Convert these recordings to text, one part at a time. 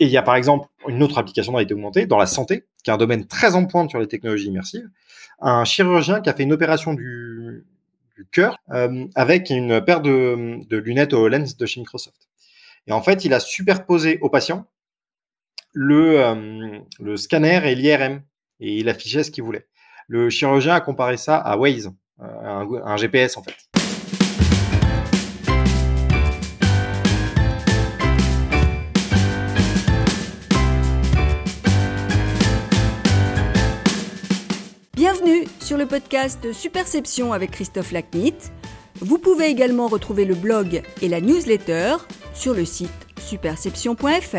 Et il y a par exemple une autre application de réalité augmentée dans la santé, qui est un domaine très en pointe sur les technologies immersives. Un chirurgien qui a fait une opération du, cœur euh, avec une paire de, de lunettes HoloLens de chez Microsoft. Et en fait, il a superposé au patient le, euh, scanner et l'IRM et il affichait ce qu'il voulait. Le chirurgien a comparé ça à Waze, euh, un GPS en fait. Sur le podcast Superception avec Christophe Lacnit. Vous pouvez également retrouver le blog et la newsletter sur le site superception.fr.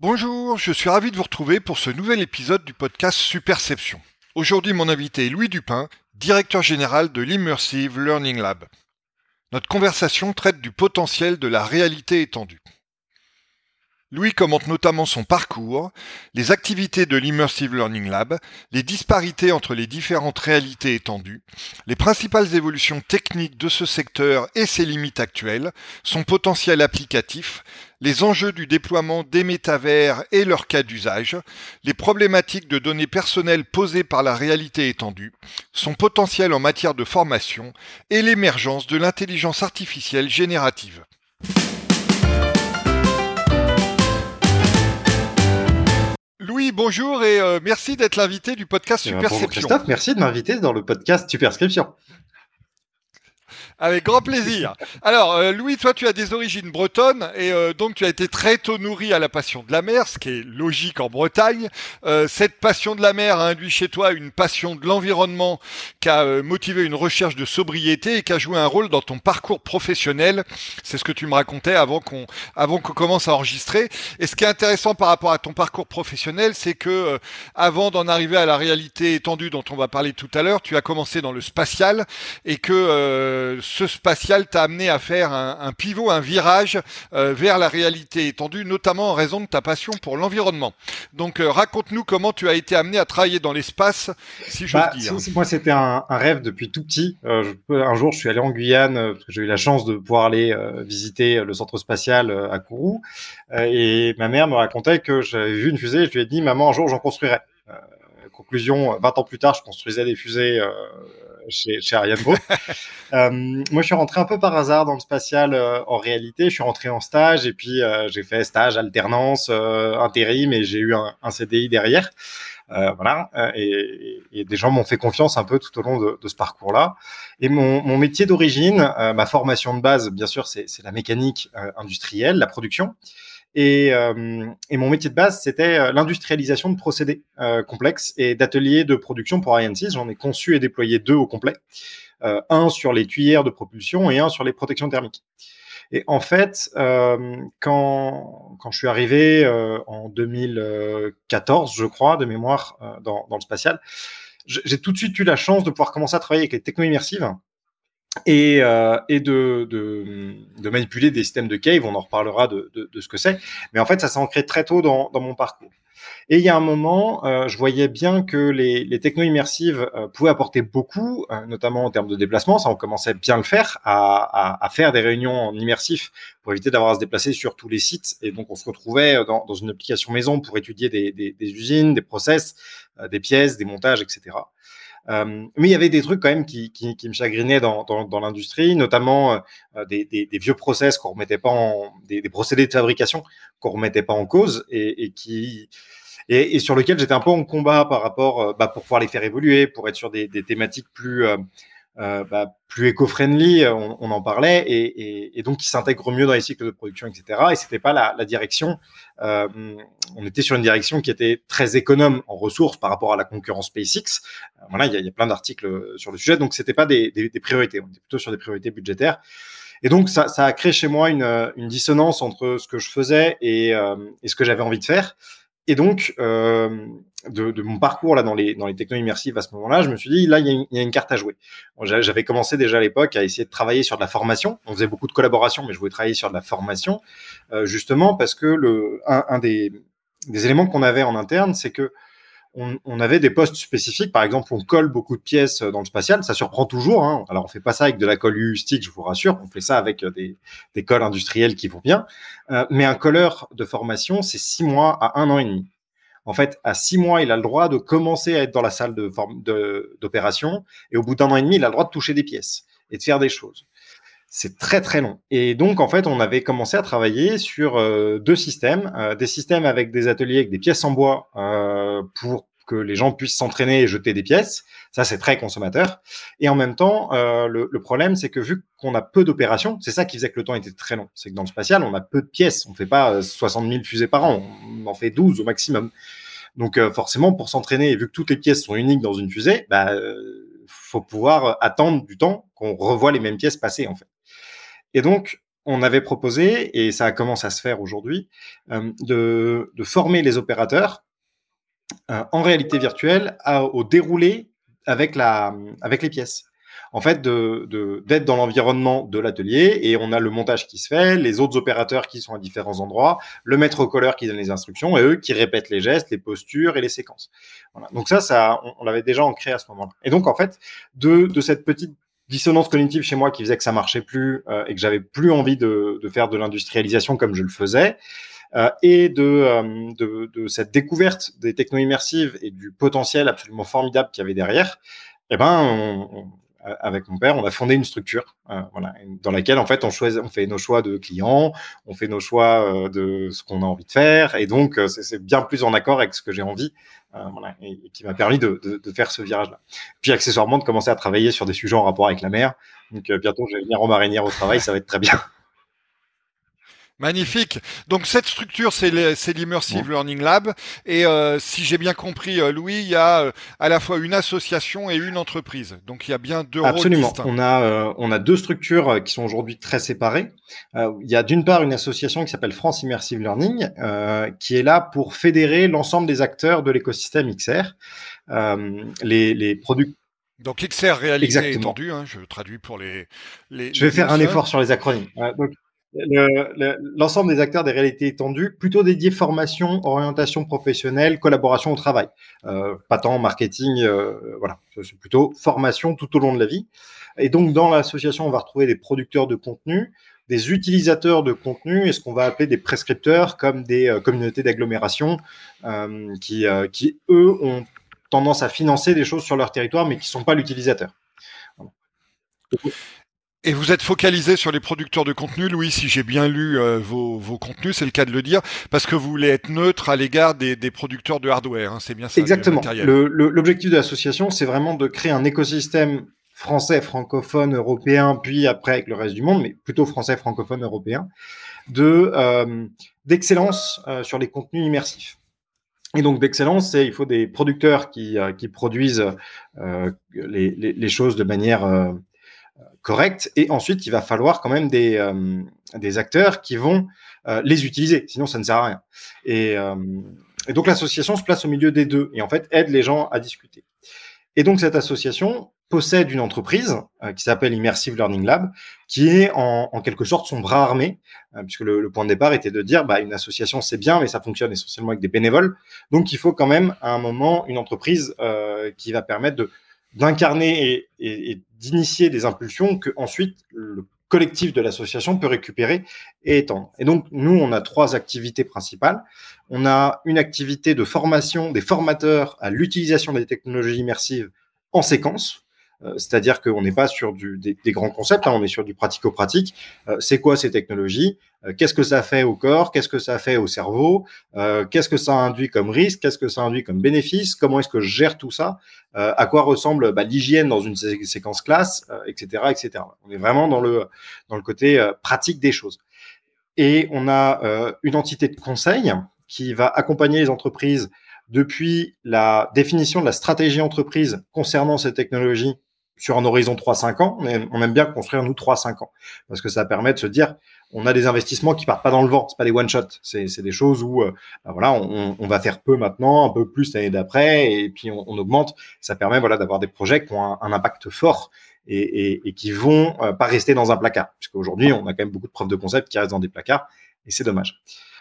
Bonjour, je suis ravi de vous retrouver pour ce nouvel épisode du podcast Superception. Aujourd'hui, mon invité est Louis Dupin, directeur général de l'Immersive Learning Lab. Notre conversation traite du potentiel de la réalité étendue. Louis commente notamment son parcours, les activités de l'Immersive Learning Lab, les disparités entre les différentes réalités étendues, les principales évolutions techniques de ce secteur et ses limites actuelles, son potentiel applicatif, les enjeux du déploiement des métavers et leur cas d'usage, les problématiques de données personnelles posées par la réalité étendue, son potentiel en matière de formation et l'émergence de l'intelligence artificielle générative. Louis, bonjour et euh, merci d'être l'invité du podcast Eh ben, Superception. bonjour Christophe, merci de m'inviter dans le podcast Superscription. Avec grand plaisir. Alors, euh, Louis, toi, tu as des origines bretonnes et euh, donc tu as été très tôt nourri à la passion de la mer, ce qui est logique en Bretagne. Euh, cette passion de la mer a induit chez toi une passion de l'environnement qui a euh, motivé une recherche de sobriété et qui a joué un rôle dans ton parcours professionnel. C'est ce que tu me racontais avant qu'on avant qu'on commence à enregistrer. Et ce qui est intéressant par rapport à ton parcours professionnel, c'est que euh, avant d'en arriver à la réalité étendue dont on va parler tout à l'heure, tu as commencé dans le spatial et que euh, ce spatial t'a amené à faire un, un pivot, un virage euh, vers la réalité étendue, notamment en raison de ta passion pour l'environnement. Donc euh, raconte-nous comment tu as été amené à travailler dans l'espace, si j'ose Bah, dire. moi, c'était un, un rêve depuis tout petit. Euh, je un jour, je suis allé en Guyane parce que j'ai eu la chance de pouvoir aller visiter le centre spatial à Kourou. Et ma mère me racontait que j'avais vu une fusée. Et je lui ai dit, maman, un jour, j'en construirai. Conclusion, 20 ans plus tard, je construisais des fusées euh, chez, chez Ariane Group. Euh, moi, je suis rentré un peu par hasard dans le spatial. euh, en réalité, je suis rentré en stage et puis euh, j'ai fait stage, alternance, intérim et j'ai eu un, un CDI derrière. Euh, voilà. Et, et des gens m'ont fait confiance un peu tout au long de, de ce parcours-là. Et mon, mon métier d'origine, euh, ma formation de base, bien sûr, c'est c'est la mécanique euh, industrielle, la production. Et, euh, et mon métier de base, c'était euh, l'industrialisation de procédés euh, complexes et d'ateliers de production pour Ariane 6. J'en ai conçu et déployé deux au complet. Un sur les tuyères de propulsion et un sur les protections thermiques. Et en fait, quand, quand je suis arrivé en 2014, je crois, de mémoire, dans, dans le spatial, j'ai tout de suite eu la chance de pouvoir commencer à travailler avec les techno immersives et, euh, et de, de, de manipuler des systèmes de cave. On en reparlera de, de, ce que c'est. Mais en fait, ça s'est ancré très tôt dans, dans mon parcours. Et il y a un moment, euh, je voyais bien que les, les techno immersives euh, pouvaient apporter beaucoup, euh, notamment en termes de déplacement. Ça, on commençait bien le faire, à, à, à faire des réunions en immersif pour éviter d'avoir à se déplacer sur tous les sites. Et donc, on se retrouvait dans, dans une application maison pour étudier des, des, des usines, des process, euh, des pièces, des montages, etc. Euh, mais il y avait des trucs quand même qui, me chagrinaient dans, l'industrie, notamment euh, des, des, vieux process qu'on remettait pas en, des, des procédés de fabrication qu'on remettait pas en cause et, qui et, sur lequel j'étais un peu en combat par rapport euh, bah, pour pouvoir les faire évoluer, pour être sur des thématiques plus euh, bah, plus éco-friendly, on, en parlait, et, donc qui s'intègrent mieux dans les cycles de production, etc. Et c'était pas la, direction. Euh, on était sur une direction qui était très économe en ressources par rapport à la concurrence SpaceX. Euh, voilà, il y, a, plein d'articles sur le sujet, donc c'était pas des, priorités. On était plutôt sur des priorités budgétaires. Et donc ça, a créé chez moi une, dissonance entre ce que je faisais et ce que j'avais envie de faire. Et donc, euh, de, mon parcours là dans les dans les techno immersives à ce moment-là, je me suis dit là il y, a une, carte à jouer. J'avais commencé déjà à l'époque à essayer de travailler sur de la formation. On faisait beaucoup de collaboration, mais je voulais travailler sur de la formation euh, justement parce que le un, des éléments qu'on avait en interne, c'est que on, avait des postes spécifiques. Par exemple, on colle beaucoup de pièces dans le spatial. Ça surprend toujours. Hein. Alors, on fait pas ça avec de la colle U je vous rassure. On fait ça avec des, des colles industrielles qui vont bien. Euh, mais un colleur de formation, c'est six mois à un an et demi. En fait, à six mois, il a le droit de commencer à être dans la salle de d'opération. Et au bout d'un an et demi, il a le droit de toucher des pièces et de faire des choses. C'est très très long. Et donc en fait, on avait commencé à travailler sur euh, deux systèmes, euh, des systèmes avec des ateliers avec des pièces en bois euh, pour que les gens puissent s'entraîner et jeter des pièces. Ça, c'est très consommateur. Et en même temps, le, le, problème, c'est que vu qu'on a peu d'opérations, c'est ça qui faisait que le temps était très long. C'est que dans le spatial, on a peu de pièces. On fait pas 60 000 fusées par an. On en fait 12 au maximum. Donc forcément, pour s'entraîner, vu que toutes les pièces sont uniques dans une fusée, bah, faut pouvoir attendre du temps qu'on revoie les mêmes pièces passer en fait. Et donc, on avait proposé, et ça commence à se faire aujourd'hui, euh, de, former les opérateurs euh, en réalité virtuelle au déroulé avec, la, avec les pièces. En fait, d'être dans l'environnement de l'atelier et on a le montage qui se fait, les autres opérateurs qui sont à différents endroits, le maître colleur qui donne les instructions et eux qui répètent les gestes, les postures et les séquences. Donc ça, ça on, l'avait déjà ancré à ce moment-là. Et donc en fait, de cette petite dissonance cognitive chez moi qui faisait que ça marchait plus euh, et que j'avais plus envie de, faire de l'industrialisation comme je le faisais. Euh, et de, euh, de, cette découverte des techno immersives et du potentiel absolument formidable qu'il y avait derrière, eh ben, on, avec mon père, on a fondé une structure, euh, voilà, dans laquelle en fait on choisit, on fait nos choix de clients, on fait nos choix euh, de ce qu'on a envie de faire, et donc euh, c'est bien plus en accord avec ce que j'ai envie, voilà, et, qui m'a permis de, de, de, faire ce virage-là. Puis accessoirement de commencer à travailler sur des sujets en rapport avec la mer. Donc bientôt je vais venir en marinière au travail, ça va être très bien. Magnifique. Donc cette structure, c'est l'Immersive Learning Lab. Et euh, si j'ai bien compris, euh, Louis, il y a euh, à la fois une association et une entreprise. Donc il y a bien deux Absolument. rôles distincts. On a, on a deux structures qui sont aujourd'hui très séparées. il y a d'une part une association qui s'appelle France Immersive Learning, qui est là pour fédérer l'ensemble des acteurs de l'écosystème XR. les, les produits donc XR réalité étendue, hein, je traduis pour les. les je vais faire un effort sur les acronymes. donc, l'ensemble des acteurs des réalités étendues, plutôt dédiés formation, orientation professionnelle, collaboration au travail. Euh, pas tant marketing, euh, voilà, c'est plutôt formation tout au long de la vie. Et donc dans l'association, on va retrouver des producteurs de contenu, des utilisateurs de contenu et ce qu'on va appeler des prescripteurs comme des euh, communautés d'agglomération qui, qui, eux, ont tendance à financer des choses sur leur territoire mais qui ne sont pas l'utilisateur. Et vous êtes focalisé sur les producteurs de contenu, Louis, si j'ai bien lu euh, vos, vos, contenus, c'est le cas de le dire, parce que vous voulez être neutre à l'égard des, des, producteurs de hardware, hein, c'est bien ça Exactement. L'objectif de l'association, c'est vraiment de créer un écosystème français, francophone, européen, puis après avec le reste du monde, mais plutôt français, francophone, européen, de euh, d'excellence euh, sur les contenus immersifs. Et donc d'excellence, c'est il faut des producteurs qui, qui produisent les, les, les, choses de manière correct. Et ensuite, il va falloir quand même des, euh, des acteurs qui vont euh, les utiliser. Sinon, ça ne sert à rien. Et, euh, et donc, l'association se place au milieu des deux et en fait aide les gens à discuter. Et donc, cette association possède une entreprise qui s'appelle Immersive Learning Lab, qui est en, en quelque sorte son bras armé, puisque le, le, point de départ était de dire, bah, une association c'est bien, mais ça fonctionne essentiellement avec des bénévoles. Donc, il faut quand même à un moment une entreprise qui va permettre de d'incarner et, d'initier des impulsions que ensuite le collectif de l'association peut récupérer et étendre. Et donc, nous, on a trois activités principales. On a une activité de formation des formateurs à l'utilisation des technologies immersives en séquence. Euh, c'est-à-dire qu'on n'est pas sur des, grands concepts, hein, on est sur du pratico-pratique. Euh, c'est quoi ces technologies? Euh, Qu'est-ce que ça fait au corps? Qu'est-ce que ça fait au cerveau? Qu'est-ce que ça induit comme risque? Qu'est-ce que ça induit comme bénéfice? Comment est-ce que je gère tout ça? À quoi ressemble bah, l'hygiène dans une sé séquence classe, etc., etc. On est vraiment dans le côté pratique des choses. Et on a une entité de conseil qui va accompagner les entreprises depuis la définition de la stratégie entreprise concernant ces technologies sur un horizon 3-5 ans, on aime bien construire nous 3-5 ans parce que ça permet de se dire on a des investissements qui partent pas dans le vent, c'est pas des one shot, c'est des choses où euh, ben voilà on, on, va faire peu maintenant, un peu plus l'année d'après et puis on, on, augmente. Ça permet voilà d'avoir des projets qui ont un, impact fort et, et, et qui vont euh, pas rester dans un placard puisqu'aujourd'hui on a quand même beaucoup de preuves de concept qui restent dans des placards et c'est dommage.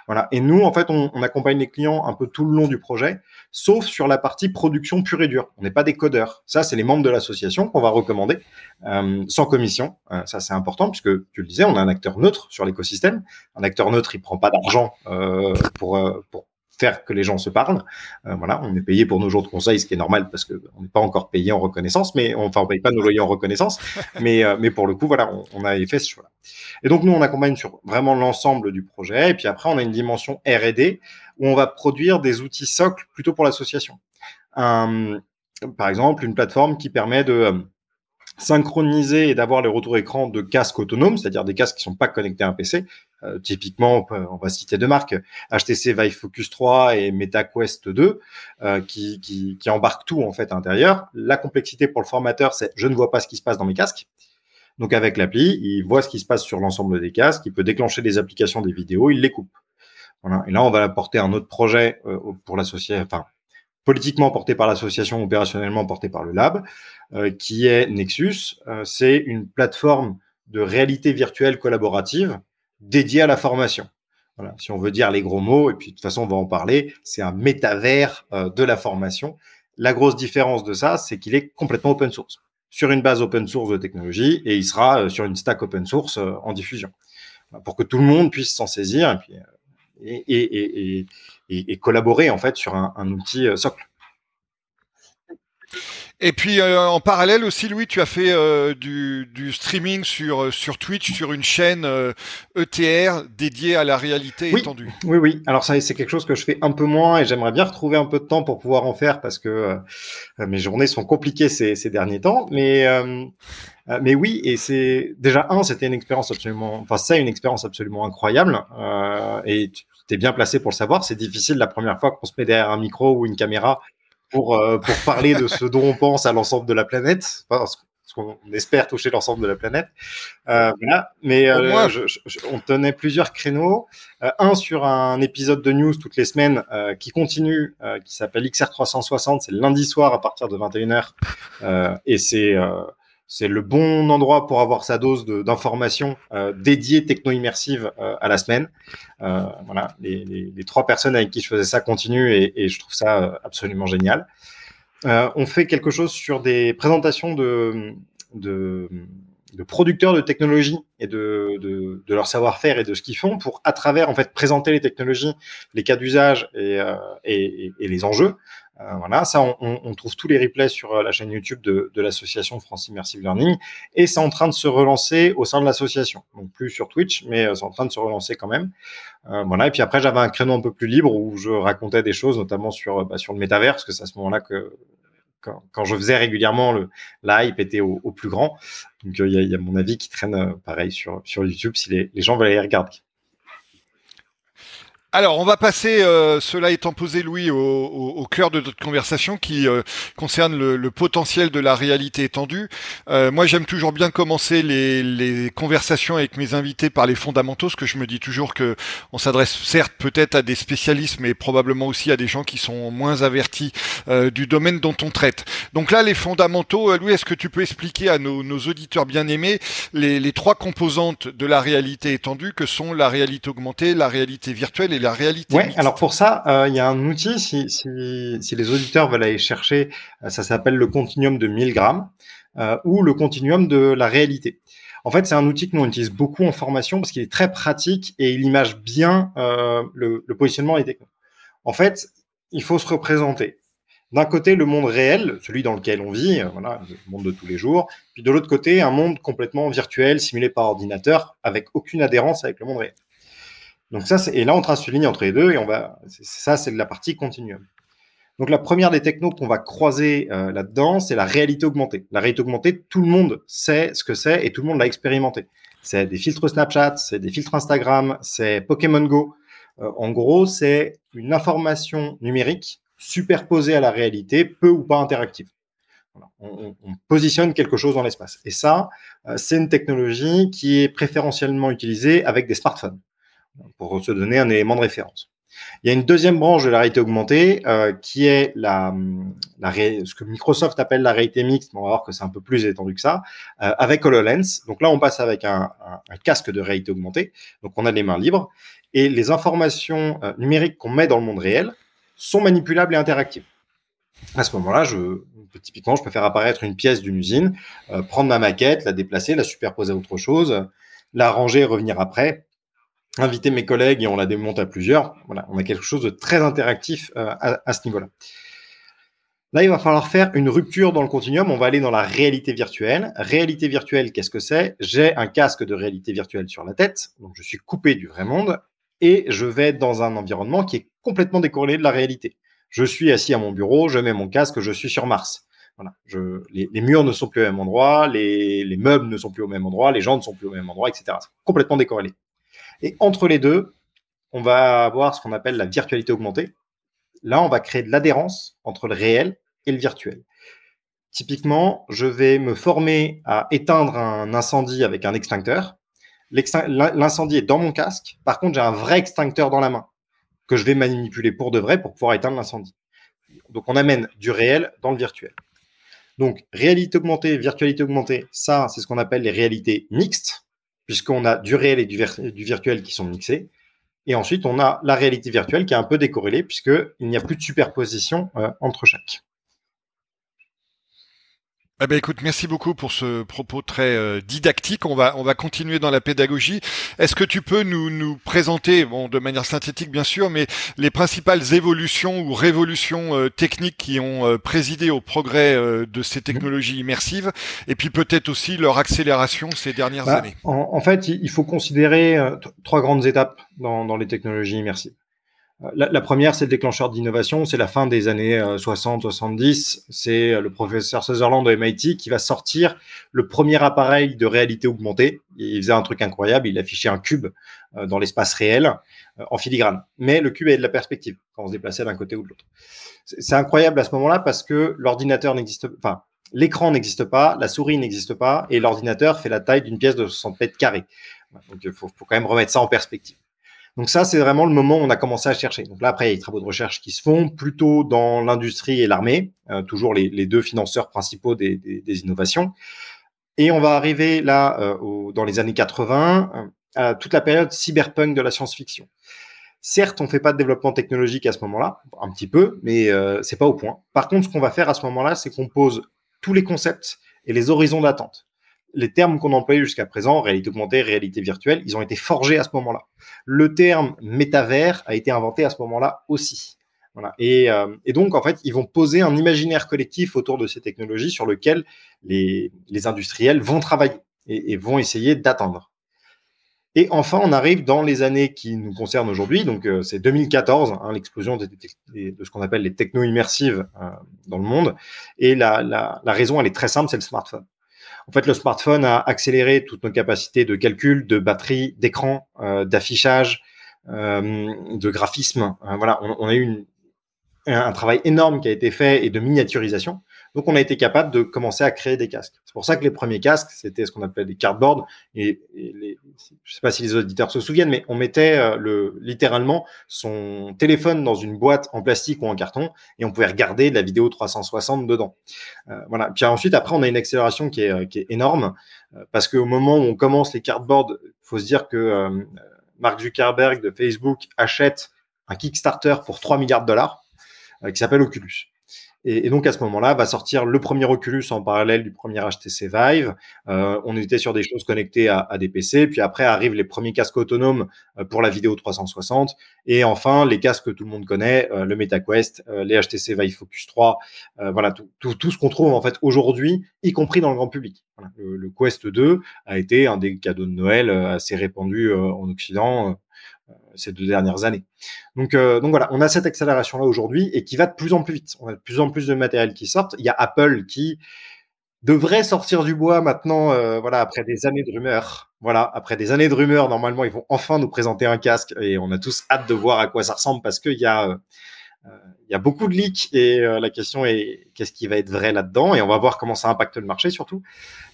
Voilà. Et nous, en fait, on, on, accompagne les clients un peu tout le long du projet, sauf sur la partie production pure et dure. On n'est pas des codeurs. Ça, c'est les membres de l'association qu'on va recommander euh, sans commission. Euh, ça, c'est important puisque tu le disais, on a un acteur neutre sur l'écosystème. Un acteur neutre, il prend pas d'argent euh, pour, euh, pour faire que les gens se parlent. Euh, voilà, on est payé pour nos jours de conseil, ce qui est normal parce que on n'est pas encore payé en reconnaissance, mais on, enfin on paye pas nos loyers en reconnaissance, mais euh, mais pour le coup voilà, on, on a fait ce choix. -là. Et donc nous on accompagne sur vraiment l'ensemble du projet, et puis après on a une dimension R&D où on va produire des outils socles plutôt pour l'association. par exemple, une plateforme qui permet de synchroniser et d'avoir les retours écran de casques autonomes, c'est-à-dire des casques qui sont pas connectés à un PC. Euh, typiquement, on va citer deux marques, HTC Vive Focus 3 et MetaQuest 2, euh, qui, qui, qui, embarquent tout en fait à l'intérieur. La complexité pour le formateur, c'est je ne vois pas ce qui se passe dans mes casques. Donc avec l'appli, il voit ce qui se passe sur l'ensemble des casques, il peut déclencher des applications, des vidéos, il les coupe. Voilà. Et là, on va apporter un autre projet euh, pour l'associer, enfin politiquement porté par l'association, opérationnellement porté par le lab, euh, qui est Nexus. Euh, c'est une plateforme de réalité virtuelle collaborative dédiée à la formation. Voilà, si on veut dire les gros mots, et puis de toute façon on va en parler, c'est un métavers euh, de la formation. La grosse différence de ça, c'est qu'il est complètement open source, sur une base open source de technologie, et il sera euh, sur une stack open source euh, en diffusion, pour que tout le monde puisse s'en saisir et, collaborer en fait sur un, un outil socle. Et puis euh, en parallèle aussi, Louis, tu as fait euh, du, du, streaming sur euh, sur Twitch, sur une chaîne ETR e dédiée à la réalité oui, étendue. Oui, oui. Alors ça, c'est quelque chose que je fais un peu moins et j'aimerais bien retrouver un peu de temps pour pouvoir en faire parce que mes journées sont compliquées ces, ces derniers temps. Mais mais oui, et c'est déjà un, c'était une expérience absolument, enfin c'est une expérience absolument incroyable et tu es bien placé pour le savoir. C'est difficile la première fois qu'on se met derrière un micro ou une caméra pour, euh, pour parler de ce dont on pense à l'ensemble de la planète, parce qu'on espère toucher l'ensemble de la planète. Euh, voilà. Mais euh, je, je, on tenait plusieurs créneaux. Euh, un sur un épisode de news toutes les semaines euh, qui continue, qui s'appelle XR360. C'est lundi soir à partir de 21h. et c'est c'est le bon endroit pour avoir sa dose d'informations euh, dédiées techno-immersives euh, à la semaine. Euh, voilà, les, trois personnes avec qui je faisais ça continuent et, je trouve ça euh, absolument génial. On fait quelque chose sur des présentations de, de, producteurs de technologies et de, de, leur savoir-faire et de ce qu'ils font pour, à travers, en fait, présenter les technologies, les cas d'usage et, et, les enjeux euh, voilà, ça, on, on, trouve tous les replays sur euh, la chaîne YouTube de, de l'association France Immersive Learning, et c'est en train de se relancer au sein de l'association. Donc plus sur Twitch, mais euh, c'est en train de se relancer quand même. Euh, voilà, et puis après, j'avais un créneau un peu plus libre où je racontais des choses, notamment sur bah, sur le métavers, parce que c'est à ce moment-là que quand, quand, je faisais régulièrement le hype était au, au plus grand. Donc il y, a, y, a, mon avis qui traîne pareil sur sur YouTube si les, les gens veulent aller regarder. Alors, on va passer, euh, cela étant posé, Louis, au, cœur de notre conversation qui euh, concerne le, potentiel de la réalité étendue. Euh, moi, j'aime toujours bien commencer les, conversations avec mes invités par les fondamentaux, parce que je me dis toujours que on s'adresse certes peut-être à des spécialistes, mais probablement aussi à des gens qui sont moins avertis du domaine dont on traite. Donc là, les fondamentaux, Louis, est-ce que tu peux expliquer à nos, nos auditeurs bien-aimés les, les trois composantes de la réalité étendue, que sont la réalité augmentée, la réalité virtuelle et la réalité. Ouais, alors pour ça, euh, il y a un outil, si, les auditeurs veulent aller chercher, euh, ça s'appelle le continuum de 1000 grammes euh, ou le continuum de la réalité. En fait, c'est un outil que nous utilise beaucoup en formation parce qu'il est très pratique et il image bien le, positionnement des technos. En fait, il faut se représenter. D'un côté, le monde réel, celui dans lequel on vit, le monde de tous les jours, puis de l'autre côté, un monde complètement virtuel, simulé par ordinateur, avec aucune adhérence avec le monde réel. Donc ça, et là, on trace une ligne entre les deux et on va, ça, c'est la partie continuum. Donc la première des technos qu'on va croiser euh, là-dedans, c'est la réalité augmentée. La réalité augmentée, tout le monde sait ce que c'est et tout le monde l'a expérimenté. C'est des filtres Snapchat, c'est des filtres Instagram, c'est Pokémon Go. Euh, en gros, c'est une information numérique superposée à la réalité, peu ou pas interactive. On, positionne quelque chose dans l'espace. Et ça, euh, c'est une technologie qui est préférentiellement utilisée avec des smartphones pour se donner un élément de référence. Il y a une deuxième branche de la réalité augmentée euh, qui est la, ce que Microsoft appelle la réalité mixte, on va voir que c'est un peu plus étendu que ça, euh, avec HoloLens. Donc là, on passe avec un, casque de réalité augmentée, donc on a les mains libres, et les informations euh, numériques qu'on met dans le monde réel sont manipulables et interactives. À ce moment-là, je, typiquement, je peux faire apparaître une pièce d'une usine, prendre ma maquette, la déplacer, la superposer à autre chose, la ranger et revenir après, inviter mes collègues et on la démonte à plusieurs. Voilà, on a quelque chose de très interactif euh, à, ce niveau-là. Là, il va falloir faire une rupture dans le continuum. On va aller dans la réalité virtuelle. Réalité virtuelle, qu'est-ce que c'est? J'ai un casque de réalité virtuelle sur la tête, donc je suis coupé du vrai monde et je vais dans un environnement qui est complètement décorrélé de la réalité. Je suis assis à mon bureau, je mets mon casque, je suis sur Mars. Les, murs ne sont plus au même endroit, les, les, meubles ne sont plus au même endroit, les gens ne sont plus au même endroit, etc. Complètement décorrélé. Et entre les deux, on va avoir ce qu'on appelle la virtualité augmentée. Là, on va créer de l'adhérence entre le réel et le virtuel. Typiquement, je vais me former à éteindre un incendie avec un extincteur. L'incendie est dans mon casque. Par contre, j'ai un vrai extincteur dans la main que je vais manipuler pour de vrai pour pouvoir éteindre l'incendie. Donc, on amène du réel dans le virtuel. Donc, réalité augmentée, virtualité augmentée, ça, c'est ce qu'on appelle les réalités mixtes puisqu'on a du réel et du, virtuel qui sont mixés. Et ensuite, on a la réalité virtuelle qui est un peu décorrélée, puisqu'il n'y a plus de superposition euh, entre chaque. Eh ben écoute, merci beaucoup pour ce propos très euh, didactique. On va on va continuer dans la pédagogie. Est-ce que tu peux nous nous présenter, bon de manière synthétique bien sûr, mais les principales évolutions ou révolutions euh, techniques qui ont euh, présidé au progrès euh, de ces technologies immersives, et puis peut-être aussi leur accélération ces dernières bah, années? En, en, fait, il faut considérer euh, trois grandes étapes dans, dans les technologies immersives. La, la, première, c'est le déclencheur d'innovation. C'est la fin des années 60-70. C'est le professeur Sutherland de MIT qui va sortir le premier appareil de réalité augmentée. Il faisait un truc incroyable. Il affichait un cube dans l'espace réel en filigrane. Mais le cube avait de la perspective quand on se déplaçait d'un côté ou de l'autre. C'est incroyable à ce moment-là parce que l'ordinateur n'existe pas. L'écran n'existe pas, la souris n'existe pas et l'ordinateur fait la taille d'une pièce de 60 mètres carrés. Donc, il faut quand même remettre ça en perspective. Donc ça, c'est vraiment le moment où on a commencé à chercher. Donc là, après, il y a des travaux de recherche qui se font plutôt dans l'industrie et l'armée, euh, toujours les, deux financeurs principaux des, innovations. Et on va arriver là, euh, dans les années 80, euh, à toute la période cyberpunk de la science-fiction. Certes, on fait pas de développement technologique à ce moment-là, un petit peu, mais euh, c'est pas au point. Par contre, ce qu'on va faire à ce moment-là, c'est qu'on pose tous les concepts et les horizons d'attente les termes qu'on employait jusqu'à présent, réalité augmentée, réalité virtuelle, ils ont été forgés à ce moment-là. Le terme métavers a été inventé à ce moment-là aussi. Euh, et, donc, en fait, ils vont poser un imaginaire collectif autour de ces technologies sur lequel les, industriels vont travailler et, vont essayer d'atteindre. Et enfin, on arrive dans les années qui nous concernent aujourd'hui, donc euh, c'est 2014, hein, l'explosion de, ce qu'on appelle les techno-immersives euh, dans le monde. Et la, la raison, elle est très simple, c'est le smartphone. En fait, le smartphone a accéléré toutes nos capacités de calcul, de batterie, d'écran, euh, d'affichage, euh, de graphisme. Euh, voilà, on, a eu un travail énorme qui a été fait et de miniaturisation. Donc, on a été capable de commencer à créer des casques. C'est pour ça que les premiers casques, c'était ce qu'on appelait des cardboards. Et, je ne sais pas si les auditeurs se souviennent, mais on mettait euh, le, littéralement son téléphone dans une boîte en plastique ou en carton et on pouvait regarder de la vidéo 360 dedans. Euh, voilà. Puis ensuite, après, on a une accélération qui est, euh, énorme parce qu'au moment où on commence les cardboards, il faut se dire que Mark Zuckerberg de Facebook achète un Kickstarter pour 3 milliards de dollars qui s'appelle Oculus. Et, donc à ce moment-là, va sortir le premier Oculus en parallèle du premier HTC Vive. Euh, on était sur des choses connectées à, des PC. Puis après arrivent les premiers casques autonomes euh, pour la vidéo 360. Et enfin les casques que tout le monde connaît, euh, le MetaQuest, euh, les HTC Vive Focus 3. Euh, voilà tout, tout, tout, ce qu'on trouve en fait aujourd'hui, y compris dans le grand public. Le, Quest 2 a été un des cadeaux de Noël assez répandus en Occident ces deux dernières années. Donc, euh, donc voilà, on a cette accélération-là aujourd'hui et qui va de plus en plus vite. On a de plus en plus de matériel qui sortent. Il y a Apple qui devrait sortir du bois maintenant, euh, voilà, après des années de rumeurs. Voilà, après des années de rumeurs, normalement, ils vont enfin nous présenter un casque et on a tous hâte de voir à quoi ça ressemble parce qu'il y a, euh, y a beaucoup de leaks et euh, la question est qu'est-ce qui va être vrai là-dedans et on va voir comment ça impacte le marché surtout.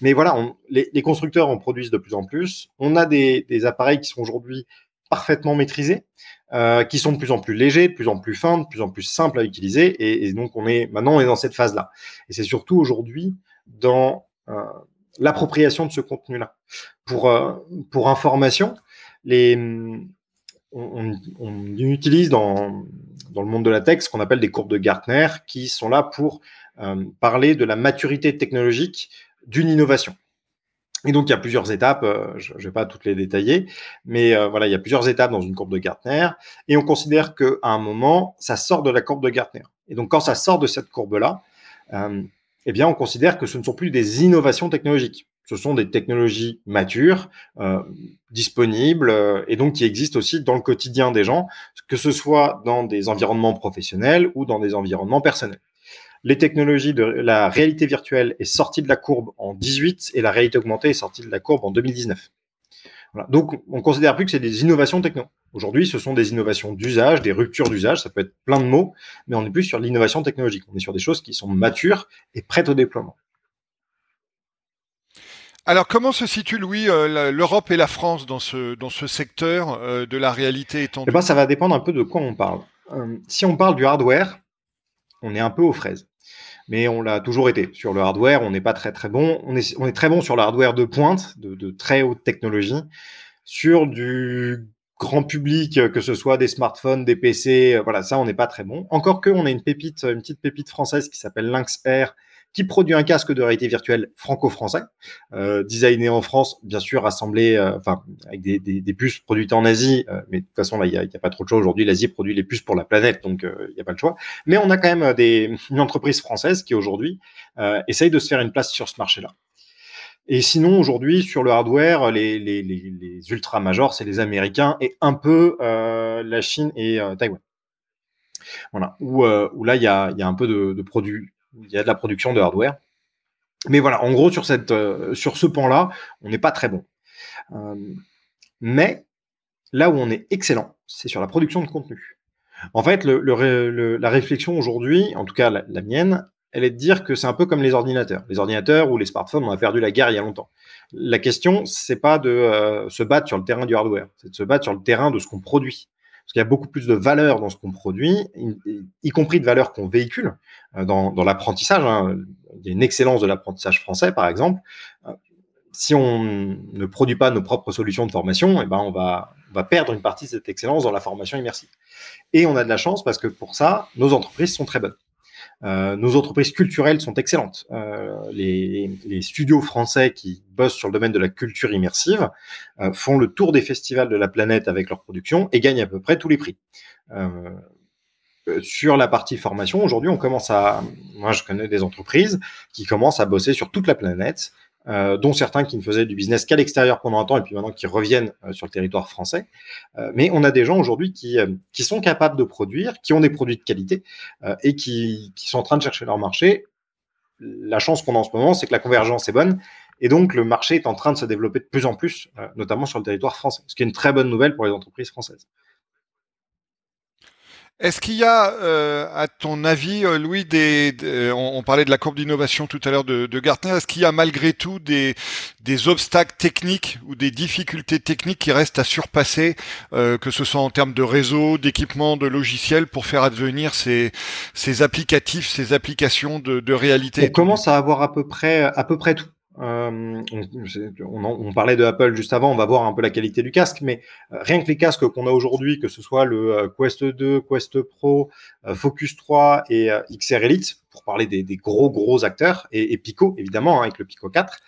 Mais voilà, les, constructeurs en produisent de plus en plus. On a des appareils qui sont aujourd'hui parfaitement maîtrisés, euh, qui sont de plus en plus légers, de plus en plus fins, de plus en plus simples à utiliser. Et, donc, on est maintenant on est dans cette phase-là. Et c'est surtout aujourd'hui dans euh, l'appropriation de ce contenu-là. Pour euh, information, on, utilise dans, le monde de la tech ce qu'on appelle des courbes de Gartner qui sont là pour parler de la maturité technologique d'une innovation. Et donc, il y a plusieurs étapes, euh, je ne vais pas toutes les détailler, mais euh, voilà, il y a plusieurs étapes dans une courbe de Gartner, et on considère qu'à un moment, ça sort de la courbe de Gartner. Et donc, quand ça sort de cette courbe-là, euh, eh bien, on considère que ce ne sont plus des innovations technologiques. Ce sont des technologies matures, disponibles, et donc qui existent aussi dans le quotidien des gens, que ce soit dans des environnements professionnels ou dans des environnements personnels les technologies de la réalité virtuelle est sortie de la courbe en 18 et la réalité augmentée est sortie de la courbe en 2019. Voilà. Donc, on considère plus que c'est des innovations techno. Aujourd'hui, ce sont des innovations d'usage, des ruptures d'usage, ça peut être plein de mots, mais on n'est plus sur l'innovation technologique. On est sur des choses qui sont matures et prêtes au déploiement. Alors, comment se situe, Louis, euh, l'Europe et la France dans ce, dans ce secteur euh, de la réalité étendue? Eh ben, Ça va dépendre un peu de quoi on parle. Euh, si on parle du hardware, on est un peu aux fraises mais on l'a toujours été. Sur le hardware, on n'est pas très très bon. On est, très bon sur le hardware de pointe, de, de très haute technologie. Sur du grand public, que ce soit des smartphones, des PC, voilà, ça, on n'est pas très bon. Encore que, on a une pépite, une petite pépite française qui s'appelle Lynx Air, qui produit un casque de réalité virtuelle franco-français, euh, designé en France, bien sûr assemblé, euh, avec des, puces produites en Asie, euh, mais de toute façon il n'y a, pas trop de choix aujourd'hui. L'Asie produit les puces pour la planète, donc il n'y a pas le choix. Mais on a quand même une entreprise française qui aujourd'hui essaye de se faire une place sur ce marché-là. Et sinon, aujourd'hui, sur le hardware, les, les, les, les ultra majors, c'est les Américains et un peu la Chine et Taïwan. Voilà, où, là, il y a, un peu de, de produits il y a de la production de hardware. Mais voilà, en gros, sur, euh, ce pan-là, on n'est pas très bon. Euh, mais là où on est excellent, c'est sur la production de contenu. En fait, la réflexion aujourd'hui, en tout cas la, la, mienne, elle est de dire que c'est un peu comme les ordinateurs. Les ordinateurs ou les smartphones, on a perdu la guerre il y a longtemps. La question, c'est pas de euh, se battre sur le terrain du hardware, c'est de se battre sur le terrain de ce qu'on produit parce qu'il y a beaucoup plus de valeur dans ce qu'on produit, y, compris de valeur qu'on véhicule euh, dans, l'apprentissage. Hein. Il y a une excellence de l'apprentissage français, par exemple. Euh, si on ne produit pas nos propres solutions de formation, eh ben on va perdre une partie de cette excellence dans la formation immersive. Et on a de la chance parce que pour ça, nos entreprises sont très bonnes. Euh, nos entreprises culturelles sont excellentes. Euh, les, les, studios français qui bossent sur le domaine de la culture immersive euh, font le tour des festivals de la planète avec leur production et gagnent à peu près tous les prix. Euh, sur la partie formation, aujourd'hui, on commence à, moi, je connais des entreprises qui commencent à bosser sur toute la planète euh, dont certains qui ne faisaient du business qu'à l'extérieur pendant un temps et puis maintenant qui reviennent euh, sur le territoire français. Euh, mais on a des gens aujourd'hui qui, sont capables de produire, qui ont des produits de qualité et qui, qui sont en train de chercher leur marché. La chance qu'on a en ce moment, c'est que la convergence est bonne et donc le marché est en train de se développer de plus en plus, notamment sur le territoire français, ce qui est une très bonne nouvelle pour les entreprises françaises. Est-ce qu'il y a, euh, à ton avis, euh, Louis, des, des on, parlait de la courbe d'innovation tout à l'heure de, de, Gartner, est-ce qu'il y a malgré tout des, obstacles techniques ou des difficultés techniques qui restent à surpasser, euh, que ce soit en termes de réseau, d'équipement, de logiciels, pour faire advenir ces, ces applicatifs, ces applications de, de réalité? On commence à avoir à peu près, à peu près tout. Euh, on, parlait de Apple juste avant, on va voir un peu la qualité du casque, mais euh, rien que les casques qu'on a aujourd'hui, que ce soit le euh, Quest 2, Quest Pro, Focus 3 et XR Elite, pour parler des, gros gros acteurs, et, et Pico évidemment, hein, avec le Pico 4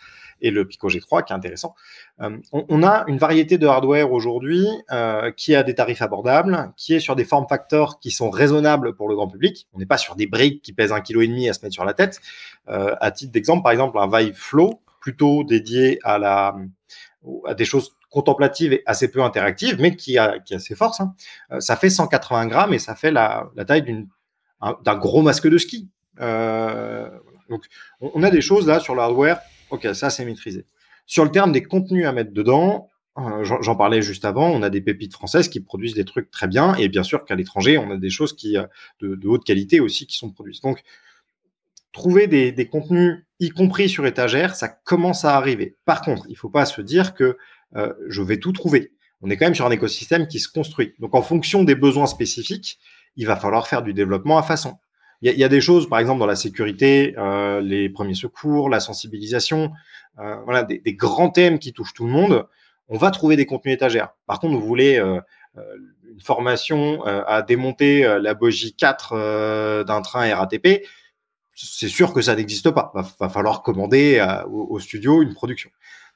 et le Pico G3 qui est intéressant. Euh, on, a une variété de hardware aujourd'hui qui a des tarifs abordables, qui est sur des form factors qui sont raisonnables pour le grand public. On n'est pas sur des briques qui pèsent un kilo et demi à se mettre sur la tête. à titre d'exemple, par exemple, un Vive Flow plutôt dédié à, la, à des choses contemplatives et assez peu interactives, mais qui a, qui a ses forces. Hein. Euh, ça fait 180 grammes et ça fait la, la taille d'un gros masque de ski. Euh, donc, on, a des choses là sur le hardware. Ok, ça c'est maîtrisé. Sur le terme des contenus à mettre dedans, euh, j'en parlais juste avant, on a des pépites françaises qui produisent des trucs très bien, et bien sûr qu'à l'étranger, on a des choses qui de, de, haute qualité aussi qui sont produites. Donc, trouver des, des, contenus, y compris sur étagère, ça commence à arriver. Par contre, il ne faut pas se dire que euh, je vais tout trouver. On est quand même sur un écosystème qui se construit. Donc, en fonction des besoins spécifiques, il va falloir faire du développement à façon. Il y, a, des choses, par exemple, dans la sécurité, euh, les premiers secours, la sensibilisation, euh, voilà, des, grands thèmes qui touchent tout le monde. On va trouver des contenus étagères. Par contre, vous voulez euh, une formation à démonter la bogie 4 d'un train RATP, c'est sûr que ça n'existe pas. Va, va falloir commander au, studio une production.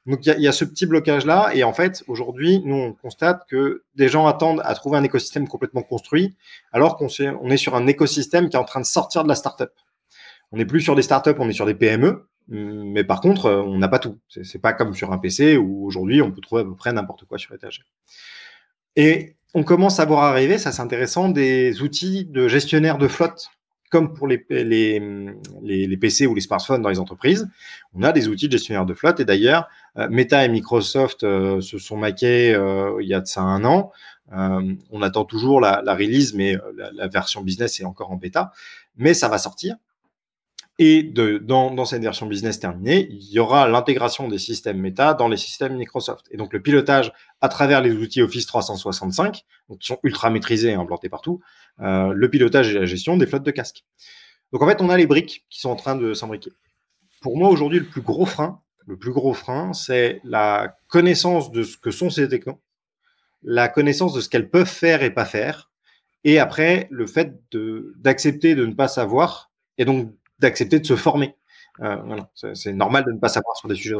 Donc il y, a ce petit blocage là, et en fait aujourd'hui nous on constate que des gens attendent à trouver un écosystème complètement construit, alors qu'on on est sur un écosystème qui est en train de sortir de la startup. On n'est plus sur des startups, on est sur des PME, mais par contre on n'a pas tout. C'est pas comme sur un PC où aujourd'hui on peut trouver à peu près n'importe quoi sur étagère. Et on commence à voir arriver, ça c'est intéressant, des outils de gestionnaire de flotte comme pour les, les, PC ou les smartphones dans les entreprises, on a des outils de gestionnaire de flotte. Et d'ailleurs, euh, Meta et Microsoft euh, se sont maqués euh, il y a de ça un an. on attend toujours la, release, mais la, version business est encore en bêta. Mais ça va sortir. Et de, dans, cette version business terminée, il y aura l'intégration des systèmes Meta dans les systèmes Microsoft. Et donc le pilotage à travers les outils Office 365, donc qui sont ultra maîtrisés et implantés partout, euh, le pilotage et la gestion des flottes de casques. Donc en fait, on a les briques qui sont en train de s'imbriquer. Pour moi, aujourd'hui, le plus gros frein, le plus gros frein, c'est la connaissance de ce que sont ces technos, la connaissance de ce qu'elles peuvent faire et pas faire, et après, le fait d'accepter de, ne pas savoir, et donc d'accepter de se former. Euh, c'est normal de ne pas savoir sur des sujets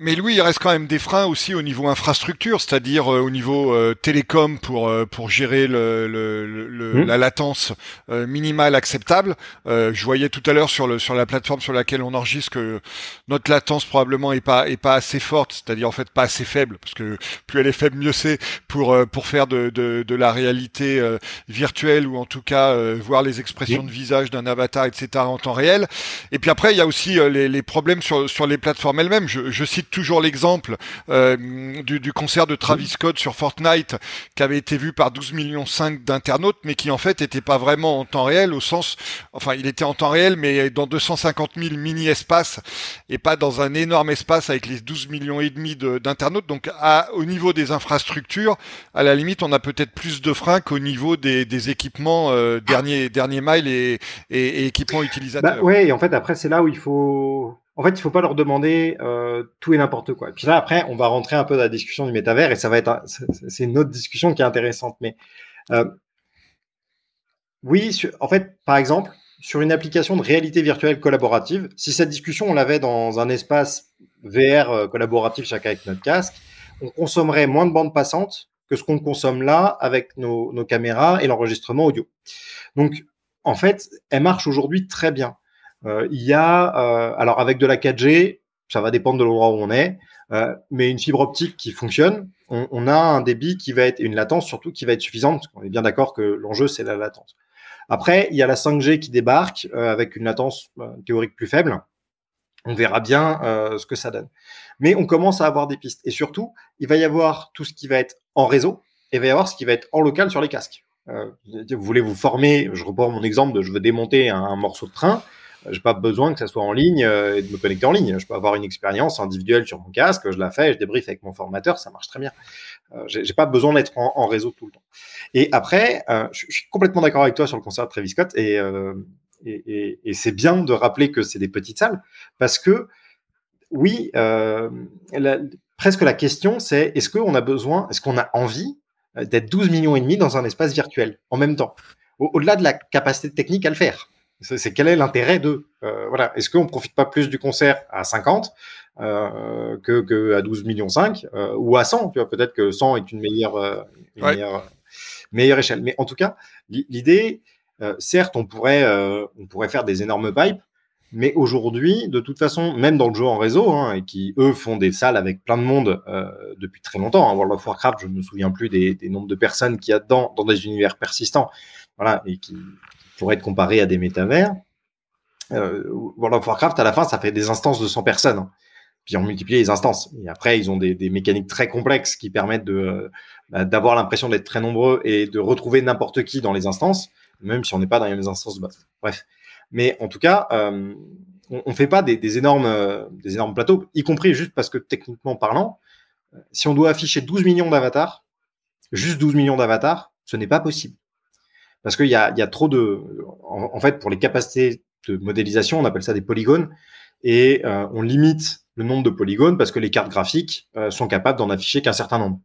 mais Louis, il reste quand même des freins aussi au niveau infrastructure, c'est-à-dire euh, au niveau euh, télécom pour euh, pour gérer le, le, mmh. la latence minimale acceptable. je voyais tout à l'heure sur le sur la plateforme sur laquelle on enregistre que notre latence probablement est pas est pas assez forte, c'est-à-dire en fait pas assez faible, parce que plus elle est faible, mieux c'est pour pour faire de, de, de la réalité virtuelle ou en tout cas voir les expressions de visage d'un avatar, etc. en temps réel. Et puis après, il y a aussi les, les problèmes sur sur les plateformes elles-mêmes. Je, je cite toujours l'exemple euh, du, concert de Travis Scott sur Fortnite qui avait été vu par 12 millions 5 d'internautes, mais qui en fait n'était pas vraiment en temps réel au sens, enfin il était en temps réel, mais dans 250 000 mini espaces et pas dans un énorme espace avec les 12 millions et demi d'internautes. Donc à, au niveau des infrastructures, à la limite, on a peut-être plus de freins qu'au niveau des, équipements euh, dernier dernier mile et, et, équipements utilisateurs. Bah ouais, et en fait après c'est là où il faut en fait, il faut pas leur demander euh, tout et n'importe quoi. Et puis là, après, on va rentrer un peu dans la discussion du métavers et ça va être, c'est une autre discussion qui est intéressante. Mais euh, oui, en fait, par exemple, sur une application de réalité virtuelle collaborative, si cette discussion on l'avait dans un espace VR euh, collaboratif chacun avec notre casque, on consommerait moins de bandes passantes que ce qu'on consomme là avec nos caméras et l'enregistrement audio. Donc, en fait, elle marche aujourd'hui très bien. Euh, il y a, euh, alors avec de la 4G, ça va dépendre de l'endroit où on est, euh, mais une fibre optique qui fonctionne, on, a un débit qui va être, une latence surtout qui va être suffisante, parce qu'on est bien d'accord que l'enjeu c'est la latence. Après, il y a la 5G qui débarque avec une latence théorique plus faible. On verra bien ce que ça donne. Mais on commence à avoir des pistes. Et surtout, il va y avoir tout ce qui va être en réseau et il va y avoir ce qui va être en local sur les casques. vous voulez vous former, je reprends mon exemple de je veux démonter un morceau de train. J'ai pas besoin que ça soit en ligne euh, et de me connecter en ligne. Je peux avoir une expérience individuelle sur mon casque, je la fais, je débriefe avec mon formateur, ça marche très bien. Euh, j'ai pas besoin d'être en, réseau tout le temps. Et après, euh, je, suis complètement d'accord avec toi sur le concert de Travis Scott et, c'est bien de rappeler que c'est des petites salles parce que oui, presque la question c'est est-ce qu'on a besoin, est-ce qu'on a envie d'être 12 millions et demi dans un espace virtuel en même temps, au-delà de la capacité technique à le faire. C'est quel est l'intérêt de euh, voilà Est-ce qu'on profite pas plus du concert à 50 euh, que, que, à 12 millions 5 euh, ou à 100 Tu vois, peut-être que 100 est une meilleure, meilleure, meilleure échelle. Mais en tout cas, l'idée, certes, on pourrait, on pourrait faire des énormes pipes, mais aujourd'hui, de toute façon, même dans le jeu en réseau, hein, et qui eux font des salles avec plein de monde depuis très longtemps. Hein, World of Warcraft, je ne me souviens plus des, des nombres de personnes qu'il y a dedans, dans des univers persistants, voilà, et qui, pour être comparé à des métavers. Euh, World of Warcraft, à la fin, ça fait des instances de 100 personnes. Hein. Puis on multiplie les instances. Et après, ils ont des, mécaniques très complexes qui permettent de bah, d'avoir l'impression d'être très nombreux et de retrouver n'importe qui dans les instances, même si on n'est pas dans les instances de base. Bref. Mais en tout cas, euh, on, on fait pas des, des énormes, des énormes plateaux, y compris juste parce que techniquement parlant, Si on doit afficher 12 millions d'avatars, juste 12 millions d'avatars, ce n'est pas possible. Parce qu'il y a, y a trop de... En, fait, pour les capacités de modélisation, on appelle ça des polygones, et euh, on limite le nombre de polygones parce que les cartes graphiques euh, sont capables d'en afficher qu'un certain nombre.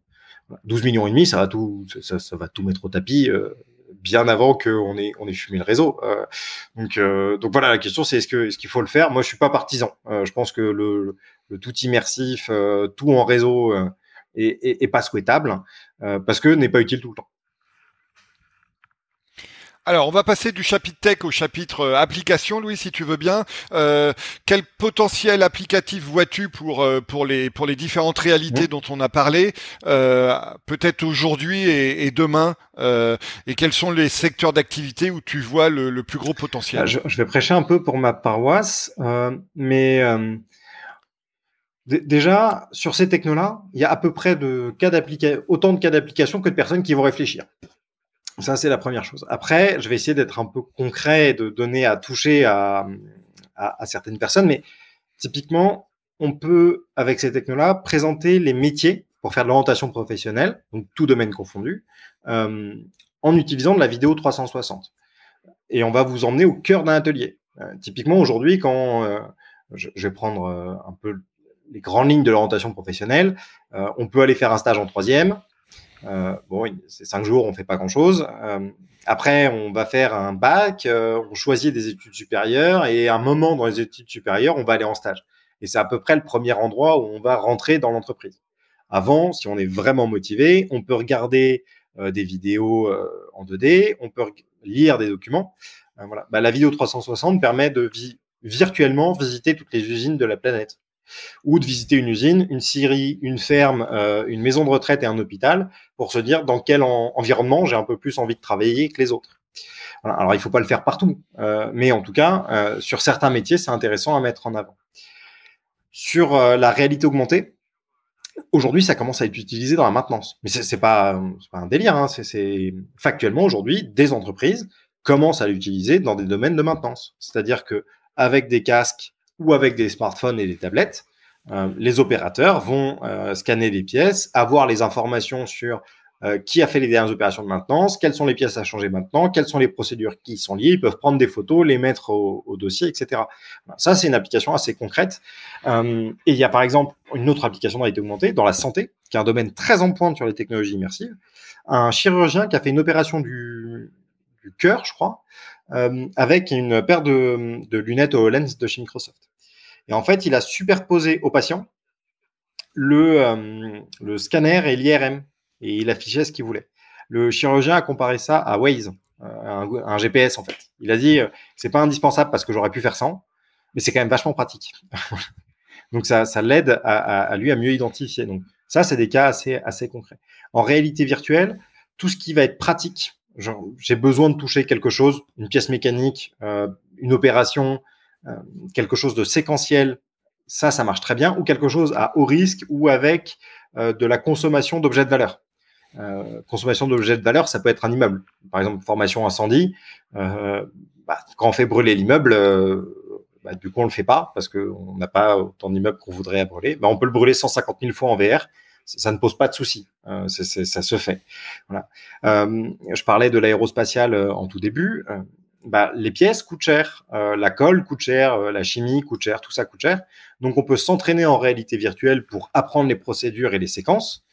12 millions et demi, ça va tout, ça, va tout mettre au tapis euh, bien avant qu'on ait, on ait fumé le réseau. Donc, donc voilà, la question c'est est-ce est-ce qu'il faut le faire? Moi, je suis pas partisan. je pense que le, le tout immersif, tout en réseau est, est, est, pas souhaitable parce que n'est pas utile tout le temps. Alors, on va passer du chapitre tech au chapitre euh, application, Louis, si tu veux bien. Euh, quel potentiel applicatif vois-tu pour euh, pour les pour les différentes réalités dont on a parlé, euh, peut-être aujourd'hui et, et, demain, euh, et quels sont les secteurs d'activité où tu vois le, le plus gros potentiel? Je, je, vais prêcher un peu pour ma paroisse, mais Déjà, sur ces technos-là, il y a à peu près de cas autant de cas d'application que de personnes qui vont réfléchir. Ça, c'est la première chose. Après, je vais essayer d'être un peu concret et de donner à toucher à, certaines personnes, mais typiquement, on peut, avec ces technos-là, présenter les métiers pour faire de l'orientation professionnelle, donc tout domaine confondu, euh, en utilisant de la vidéo 360. Et on va vous emmener au cœur d'un atelier. Euh, typiquement, aujourd'hui, quand euh, je, vais prendre un peu les grandes lignes de l'orientation professionnelle, on peut aller faire un stage en troisième, bon, c'est cinq jours, on fait pas grand-chose. Euh, après, on va faire un bac, euh, on choisit des études supérieures et un moment dans les études supérieures, on va aller en stage. Et c'est à peu près le premier endroit où on va rentrer dans l'entreprise. Avant, si on est vraiment motivé, on peut regarder euh, des vidéos euh, en 2D, on peut lire des documents. Euh, voilà. Bah, la vidéo 360 permet de vi virtuellement visiter toutes les usines de la planète ou de visiter une usine, une scierie, une ferme, euh, une maison de retraite et un hôpital pour se dire dans quel en environnement j'ai un peu plus envie de travailler que les autres. Alors il faut pas le faire partout, euh, mais en tout cas euh, sur certains métiers c'est intéressant à mettre en avant. Sur la réalité augmentée, aujourd'hui ça commence à être utilisé dans la maintenance, mais c'est pas, pas un délire. Hein. c'est factuellement aujourd'hui des entreprises commencent à l'utiliser dans des domaines de maintenance, c'est-à-dire que avec des casques ou avec des smartphones et des tablettes, euh, les opérateurs vont euh, scanner les pièces, avoir les informations sur euh, qui a fait les dernières opérations de maintenance, quelles sont les pièces à changer maintenant, quelles sont les procédures qui sont liées, ils peuvent prendre des photos, les mettre au, dossier, etc. Ça, c'est une application assez concrète. Et il y a par exemple une autre application dans augmentée, dans la santé, qui est un domaine très en pointe sur les technologies immersives. Un chirurgien qui a fait une opération du, cœur, je crois, avec une paire de, de lunettes HoloLens de chez Microsoft. Et en fait, il a superposé au patient le, euh, scanner et l'IRM, et il affichait ce qu'il voulait. Le chirurgien a comparé ça à Waze, euh, un, GPS en fait. Il a dit, euh, c'est pas indispensable parce que j'aurais pu faire sans, mais c'est quand même vachement pratique. Donc ça, ça l'aide à, lui à mieux identifier. Donc ça, c'est des cas assez concrets. En réalité virtuelle, tout ce qui va être pratique, j'ai besoin de toucher quelque chose, une pièce mécanique, euh, une opération, euh, quelque chose de séquentiel, ça, ça marche très bien, ou quelque chose à haut risque ou avec euh, de la consommation d'objets de valeur. Consommation d'objets de valeur, ça peut être un immeuble. Par exemple, formation incendie, bah, quand on fait brûler l'immeuble, bah, du coup, on le fait pas parce qu'on n'a pas autant d'immeubles qu'on voudrait brûler. Bah, on peut le brûler 150 000 fois en VR ça ne pose pas de souci. Euh, ça se fait. Voilà. Euh, je parlais de l'aérospatial en tout début bah, les pièces coûtent cher, euh, la colle coûte cher, euh, la chimie coûte cher, tout ça coûte cher. Donc on peut s'entraîner en réalité virtuelle pour apprendre les procédures et les séquences.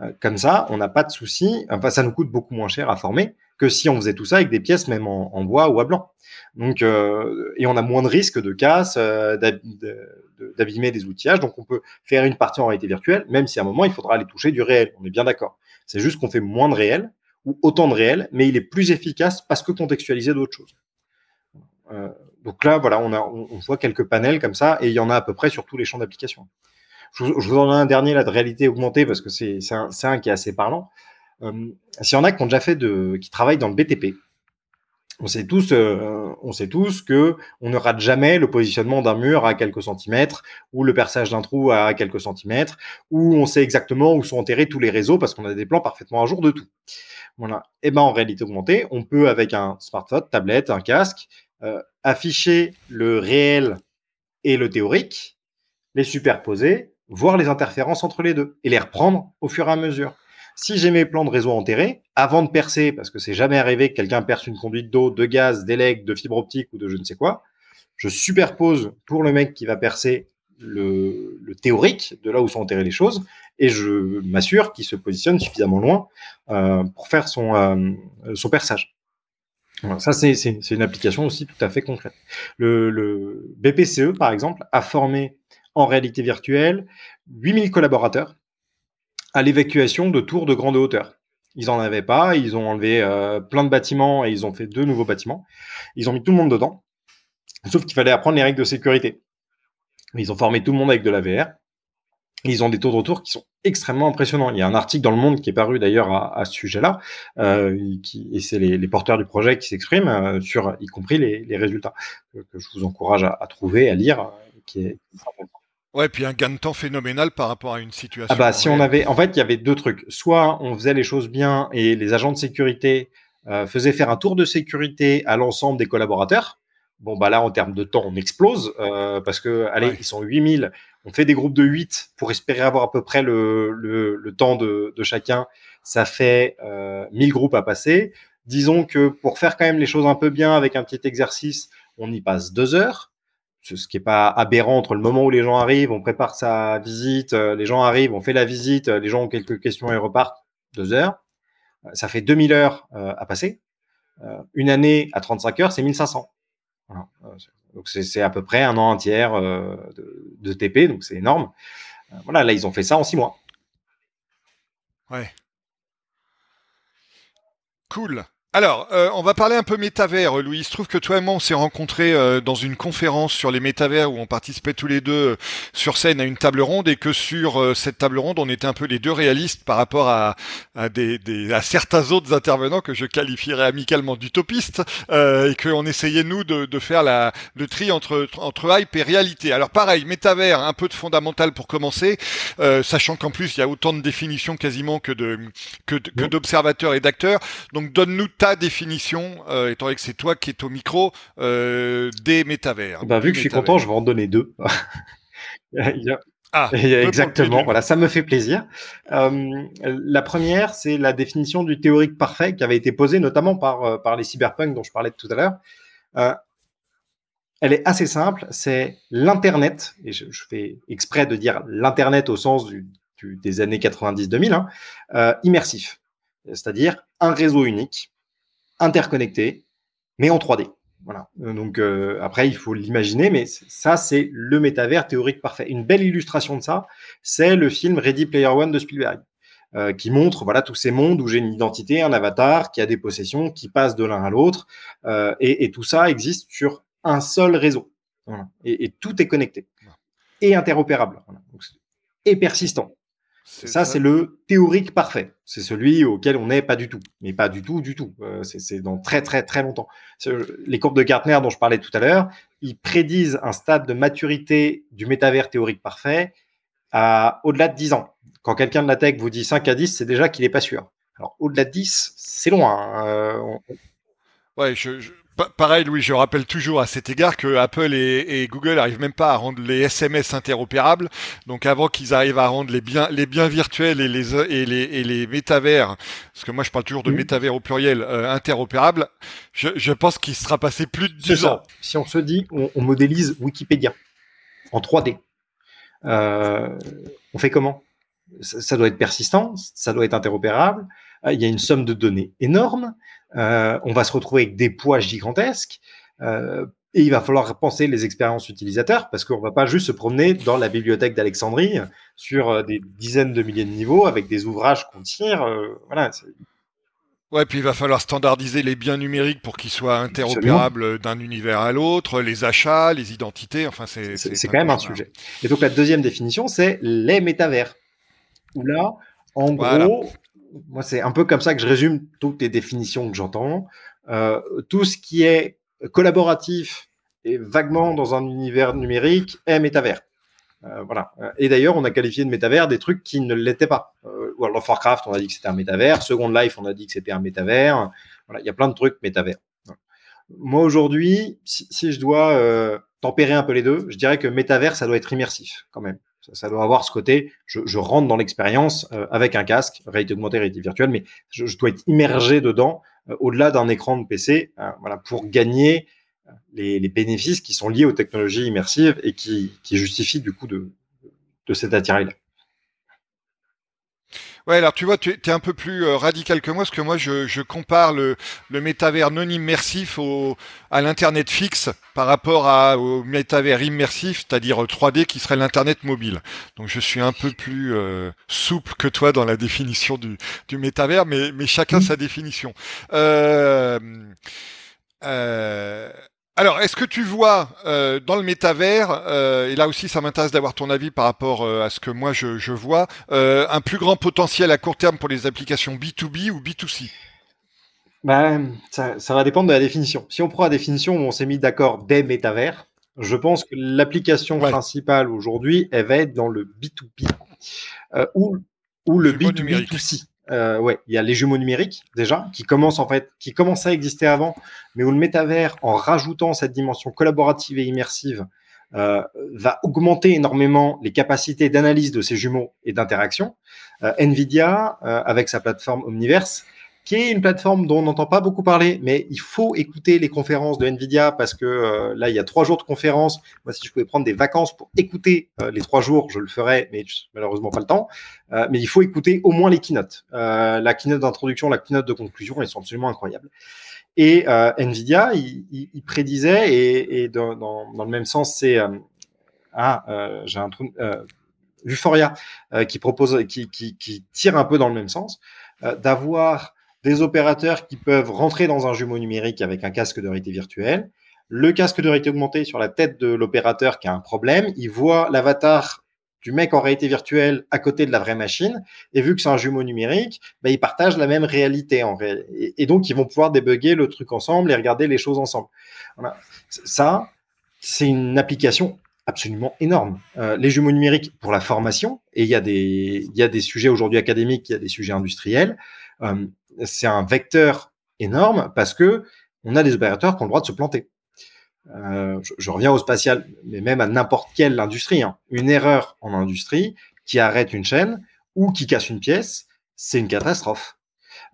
Euh, comme ça, on n'a pas de souci. Enfin, ça nous coûte beaucoup moins cher à former que si on faisait tout ça avec des pièces même en, bois ou à blanc. Donc, euh, et on a moins de risques de casse, euh, d'abîmer des outillages. Donc, on peut faire une partie en réalité virtuelle, même si à un moment il faudra aller toucher du réel. On est bien d'accord. C'est juste qu'on fait moins de réel ou autant de réel, mais il est plus efficace parce que contextualisé d'autres choses. Euh, donc là, voilà, on, a, on, voit quelques panels comme ça, et il y en a à peu près sur tous les champs d'application. Je, vous en ai un dernier là de réalité augmentée parce que c'est un, un qui est assez parlant. Euh, S'il y en a déjà fait de, qui travaillent dans le BTP, on sait tous, euh, que on ne rate jamais le positionnement d'un mur à quelques centimètres ou le perçage d'un trou à quelques centimètres, ou on sait exactement où sont enterrés tous les réseaux parce qu'on a des plans parfaitement à jour de tout. Voilà. Et ben en réalité augmentée, on peut avec un smartphone, tablette, un casque, euh, afficher le réel et le théorique, les superposer, voir les interférences entre les deux et les reprendre au fur et à mesure. Si j'ai mes plans de réseau enterrés, avant de percer, parce que c'est jamais arrivé que quelqu'un perce une conduite d'eau, de gaz, d'élec, de fibre optique ou de je ne sais quoi, je superpose pour le mec qui va percer le, théorique de là où sont enterrées les choses et je m'assure qu'il se positionne suffisamment loin euh, pour faire son, euh, perçage. ça, c'est une application aussi tout à fait concrète. Le, le, BPCE, par exemple, a formé en réalité virtuelle 8000 collaborateurs à l'évacuation de tours de grande hauteur. Ils en avaient pas, ils ont enlevé euh, plein de bâtiments et ils ont fait deux nouveaux bâtiments. Ils ont mis tout le monde dedans, sauf qu'il fallait apprendre les règles de sécurité. Ils ont formé tout le monde avec de la VR. Ils ont des taux de retour qui sont extrêmement impressionnants. Il y a un article dans le Monde qui est paru d'ailleurs à, ce sujet-là, euh, et c'est les, porteurs du projet qui s'expriment euh, sur, y compris les, résultats que, je vous encourage à, trouver, à lire, qui est Ouais, puis un gain de temps phénoménal par rapport à une situation. Ah bah si on avait, en fait, il y avait deux trucs. Soit on faisait les choses bien et les agents de sécurité euh, faisaient faire un tour de sécurité à l'ensemble des collaborateurs. Bon bah là, en termes de temps, on explose euh, parce que allez, ils sont 8000. On fait des groupes de 8 pour espérer avoir à peu près le, le, le temps de, de, chacun. Ça fait euh, 1000 groupes à passer. Disons que pour faire quand même les choses un peu bien avec un petit exercice, on y passe deux heures ce qui est pas aberrant entre le moment où les gens arrivent, on prépare sa visite, euh, les gens arrivent, on fait la visite, euh, les gens ont quelques questions et repartent, deux heures. Euh, ça fait 2000 heures à passer. une année à 35 heures, c'est 1500. Voilà. Donc c'est à peu près un an un tiers de, de, TP, donc c'est énorme. voilà, là ils ont fait ça en six mois. Ouais. Cool. Alors, euh, on va parler un peu métavers, Louis. Il se trouve que toi et moi, on s'est rencontrés euh, dans une conférence sur les métavers où on participait tous les deux euh, sur scène à une table ronde et que sur cette table ronde, on était un peu les deux réalistes par rapport à, à, des, des, à certains autres intervenants que je qualifierais amicalement d'utopistes et qu'on essayait, nous, de, de, faire la, le tri entre, entre hype et réalité. Alors, pareil, métavers, un peu de fondamental pour commencer, sachant qu'en plus, il y a autant de définitions quasiment que de que, que d'observateurs et d'acteurs. Donc, donne-nous ta définition, euh, étant donné que c'est toi qui es au micro, euh, des métavers. Bah, vu que je suis content, je vais en donner deux. Ah, exactement, voilà, ça me fait plaisir. Euh, la première, c'est la définition du théorique parfait qui avait été posée notamment par, par les cyberpunks dont je parlais tout à l'heure. elle est assez simple, c'est l'Internet, et je, fais exprès de dire l'Internet au sens du, des années 90-2000, hein, immersif, c'est-à-dire un réseau unique interconnecté, mais en 3D. Voilà. Donc euh, après, il faut l'imaginer, mais ça, c'est le métavers théorique parfait. Une belle illustration de ça, c'est le film Ready Player One de Spielberg, euh, qui montre voilà tous ces mondes où j'ai une identité, un avatar, qui a des possessions, qui passent de l'un à l'autre, euh, et, tout ça existe sur un seul réseau. Et, tout est connecté et interopérable et persistant. Ça, c'est le théorique parfait. C'est celui auquel on n'est pas du tout. Mais pas du tout, du tout. Euh, c'est dans très, très, très longtemps. Les courbes de Gartner dont je parlais tout à l'heure, ils prédisent un stade de maturité du métavers théorique parfait à au-delà de 10 ans. Quand quelqu'un de la tech vous dit 5 à 10, c'est déjà qu'il n'est pas sûr. Alors, au-delà de 10, c'est loin. Hein. Euh, ouais, je, Pareil, Louis, je rappelle toujours à cet égard que Apple et, Google n'arrivent même pas à rendre les SMS interopérables. Donc, avant qu'ils arrivent à rendre les biens, les biens virtuels et les, et les, et les métavers, parce que moi je parle toujours de métavers au pluriel, euh, interopérables, je, je pense qu'il sera passé plus de 10 ans. Si on se dit, on, on modélise Wikipédia en 3D, euh, on fait comment? Ça, ça doit être persistant, ça doit être interopérable. Euh, il y a une somme de données énorme. Euh, on va se retrouver avec des poids gigantesques. Euh, et il va falloir penser les expériences utilisateurs parce qu'on va pas juste se promener dans la bibliothèque d'Alexandrie sur euh, des dizaines de milliers de niveaux avec des ouvrages qu'on tire. voilà. Ouais, puis il va falloir standardiser les biens numériques pour qu'ils soient interopérables d'un univers à l'autre, les achats, les identités, enfin c'est... C'est quand même un sujet. Et donc la deuxième définition, c'est les métavers. là, en gros, moi, c'est un peu comme ça que je résume toutes les définitions que j'entends. Euh, tout ce qui est collaboratif et vaguement dans un univers numérique est métavers. Euh, voilà. Et d'ailleurs, on a qualifié de métavers des trucs qui ne l'étaient pas. Euh, World of Warcraft, on a dit que c'était un métavers. Second Life, on a dit que c'était un métavers. Il y a plein de trucs métavers. Moi aujourd'hui, si, si, je dois tempérer un peu les deux, je dirais que métavers, ça doit être immersif quand même. Ça, doit avoir ce côté, je, rentre dans l'expérience avec un casque, réalité augmentée, réalité virtuelle, mais je, dois être immergé dedans, au-delà d'un écran de PC, voilà, pour gagner les, bénéfices qui sont liés aux technologies immersives et qui, justifient du coup de, de cet attirail-là. Ouais, alors tu vois, tu es un peu plus euh, radical que moi, parce que moi, je, je compare le, le métavers non immersif au, à l'Internet fixe par rapport à, au métavers immersif, c'est-à-dire 3D, qui serait l'Internet mobile. Donc je suis un peu plus euh, souple que toi dans la définition du, du métavers, mais, mais chacun sa définition. Euh, euh, alors, est-ce que tu vois euh, dans le métavers, euh, et là aussi ça m'intéresse d'avoir ton avis par rapport euh, à ce que moi je, vois, un plus grand potentiel à court terme pour les applications B2B ou B2C ben, ça, va dépendre de la définition. Si on prend la définition où on s'est mis d'accord des métavers, je pense que l'application principale aujourd'hui, elle va être dans le B2B ou, ou le B2B2C. Euh, ouais, il y a les jumeaux numériques déjà qui commencent en fait, qui commencent à exister avant, mais où le métavers, en rajoutant cette dimension collaborative et immersive, euh, va augmenter énormément les capacités d'analyse de ces jumeaux et d'interaction. Euh, Nvidia, euh, avec sa plateforme Omniverse, qui est une plateforme dont on n'entend pas beaucoup parler, mais il faut écouter les conférences de Nvidia parce que euh, là, il y a trois jours de conférences. Moi, si je pouvais prendre des vacances pour écouter euh, les trois jours, je le ferais, mais malheureusement pas le temps. Euh, mais il faut écouter au moins les keynotes. la keynote d'introduction, la keynote de conclusion, elles sont absolument incroyables. Et Nvidia, il, il, prédisait, et, dans, le même sens, c'est ah, j'ai un truc. Vuforia qui propose, qui, tire un peu dans le même sens, d'avoir des opérateurs qui peuvent rentrer dans un jumeau numérique avec un casque de réalité virtuelle. Le casque de réalité augmentée sur la tête de l'opérateur qui a un problème, il voit l'avatar du mec en réalité virtuelle à côté de la vraie machine, et vu que c'est un jumeau numérique, bah, ils partagent la même réalité en. Et, donc ils vont pouvoir débugger le truc ensemble et regarder les choses ensemble. Ça, c'est une application absolument énorme. Euh, les jumeaux numériques pour la formation, et il y a des, il y a des sujets aujourd'hui académiques, il y a des sujets industriels. Euh, c'est un vecteur énorme parce que on a des opérateurs qui ont le droit de se planter. Euh, je, reviens au spatial, mais même à n'importe quelle industrie. Hein. Une erreur en industrie qui arrête une chaîne ou qui casse une pièce, c'est une catastrophe.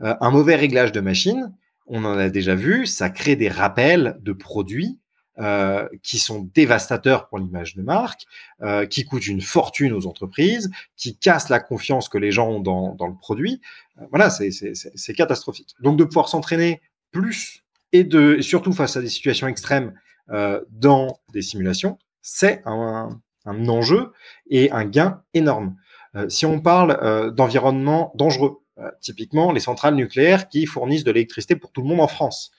Euh, un mauvais réglage de machine, on en a déjà vu, ça crée des rappels de produits euh, qui sont dévastateurs pour l'image de marque, euh, qui coûtent une fortune aux entreprises, qui cassent la confiance que les gens ont dans, le produit. Euh, voilà, c'est catastrophique. Donc de pouvoir s'entraîner plus et de surtout face à des situations extrêmes dans des simulations, c'est un, un, enjeu et un gain énorme. Si on parle d'environnement dangereux, typiquement les centrales nucléaires qui fournissent de l'électricité pour tout le monde en France.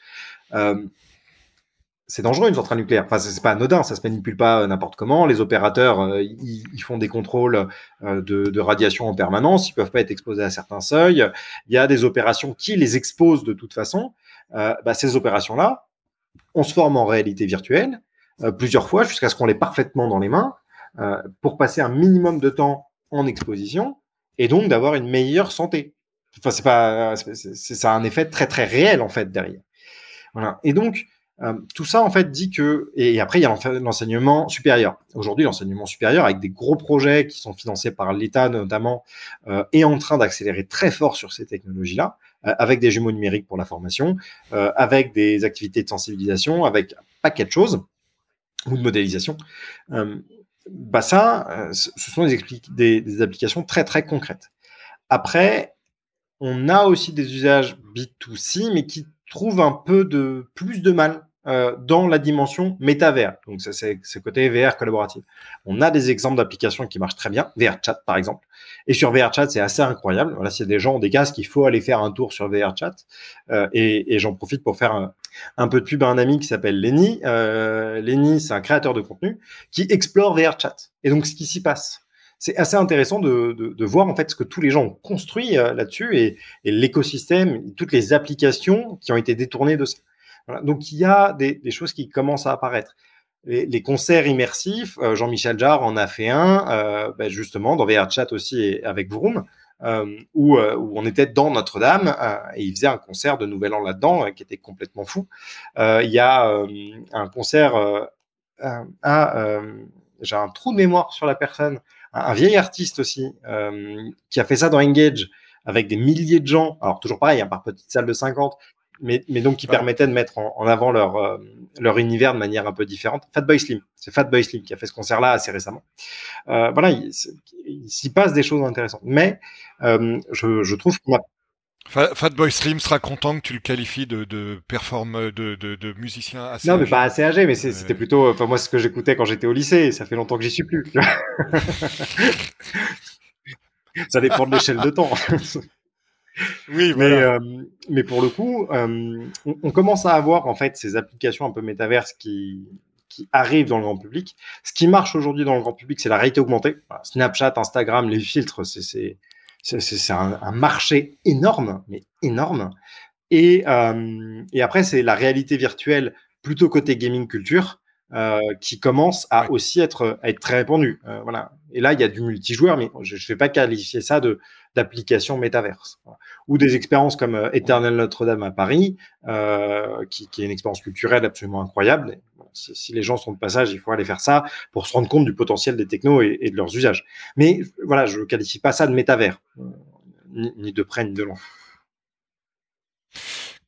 C'est dangereux une centrale nucléaire. Enfin, c'est pas anodin, ça se manipule pas euh, n'importe comment. Les opérateurs, euh, ils, font des contrôles euh, de, radiation en permanence. Ils peuvent pas être exposés à certains seuils. Il y a des opérations qui les exposent de toute façon. Bah, ces opérations-là, on se forme en réalité virtuelle plusieurs fois jusqu'à ce qu'on l'ait parfaitement dans les mains pour passer un minimum de temps en exposition et donc d'avoir une meilleure santé. Enfin, c'est pas, c'est ça a un effet très très réel en fait derrière. Voilà. Et donc euh, tout ça, en fait, dit que, et après, il y a l'enseignement supérieur. Aujourd'hui, l'enseignement supérieur, avec des gros projets qui sont financés par l'État notamment, euh, est en train d'accélérer très fort sur ces technologies-là, euh, avec des jumeaux numériques pour la formation, avec des activités de sensibilisation, avec un paquet de choses, ou de modélisation. bah ça, ce sont des, applications très, très concrètes. Après, on a aussi des usages B2C, mais qui trouvent un peu de plus de mal euh, dans la dimension métavers. Donc, c'est ce côté VR collaboratif. On a des exemples d'applications qui marchent très bien, VRChat par exemple. Et sur VRChat, c'est assez incroyable. Voilà, c'est des gens ont des casques, il faut aller faire un tour sur VRChat. Euh, et, j'en profite pour faire un, peu de pub à un ami qui s'appelle Lenny. Euh, Lenny, c'est un créateur de contenu qui explore VRChat. Et donc, ce qui s'y passe. C'est assez intéressant de, voir en fait ce que tous les gens ont construit euh, là-dessus et l'écosystème, toutes les applications qui ont été détournées de ça. Donc il y a des, choses qui commencent à apparaître. Les, concerts immersifs, euh, Jean-Michel Jarre en a fait un, euh, ben, justement, dans VRChat aussi avec Vroom, euh, où, on était dans Notre-Dame et il faisait un concert de Nouvel An là-dedans qui était complètement fou. il y a un concert à j'ai un trou de mémoire sur la personne, un, vieil artiste aussi, qui a fait ça dans Engage avec des milliers de gens, alors toujours pareil, hein, par petite salle de 50, mais, mais donc qui permettait de mettre en, avant leur, euh, leur univers de manière un peu différente. Fatboy Slim, c'est Fatboy Slim qui a fait ce concert-là assez récemment. Euh, voilà, il, s'y passe des choses intéressantes, mais euh, je, je, trouve qu'on a Fatboy Slim sera content que tu le qualifies de, de performe de, de, de, musicien assez Non, mais pas assez âgé, mais c'était plutôt, enfin moi ce que j'écoutais quand j'étais au lycée, ça fait longtemps que j'y suis plus. ça dépend de l'échelle de temps. oui, mais, euh, mais pour le coup, euh, on, commence à avoir en fait ces applications un peu métaverses qui, qui arrivent dans le grand public. Ce qui marche aujourd'hui dans le grand public, c'est la réalité augmentée. Snapchat, Instagram, les filtres, c'est c'est un, un, marché énorme, mais énorme. Et, euh, et après, c'est la réalité virtuelle plutôt côté gaming culture. Euh, qui commence à aussi être, à être très répandu. Euh, voilà. Et là, il y a du multijoueur, mais je ne vais pas qualifier ça de d'application métaverse. Ou des expériences comme euh, Eternal Notre-Dame à Paris, euh, qui, est une expérience culturelle absolument incroyable. si, les gens sont de passage, il faut aller faire ça pour se rendre compte du potentiel des technos et, de leurs usages. Mais voilà, je ne qualifie pas ça de métavers, ni, ni de près ni de loin.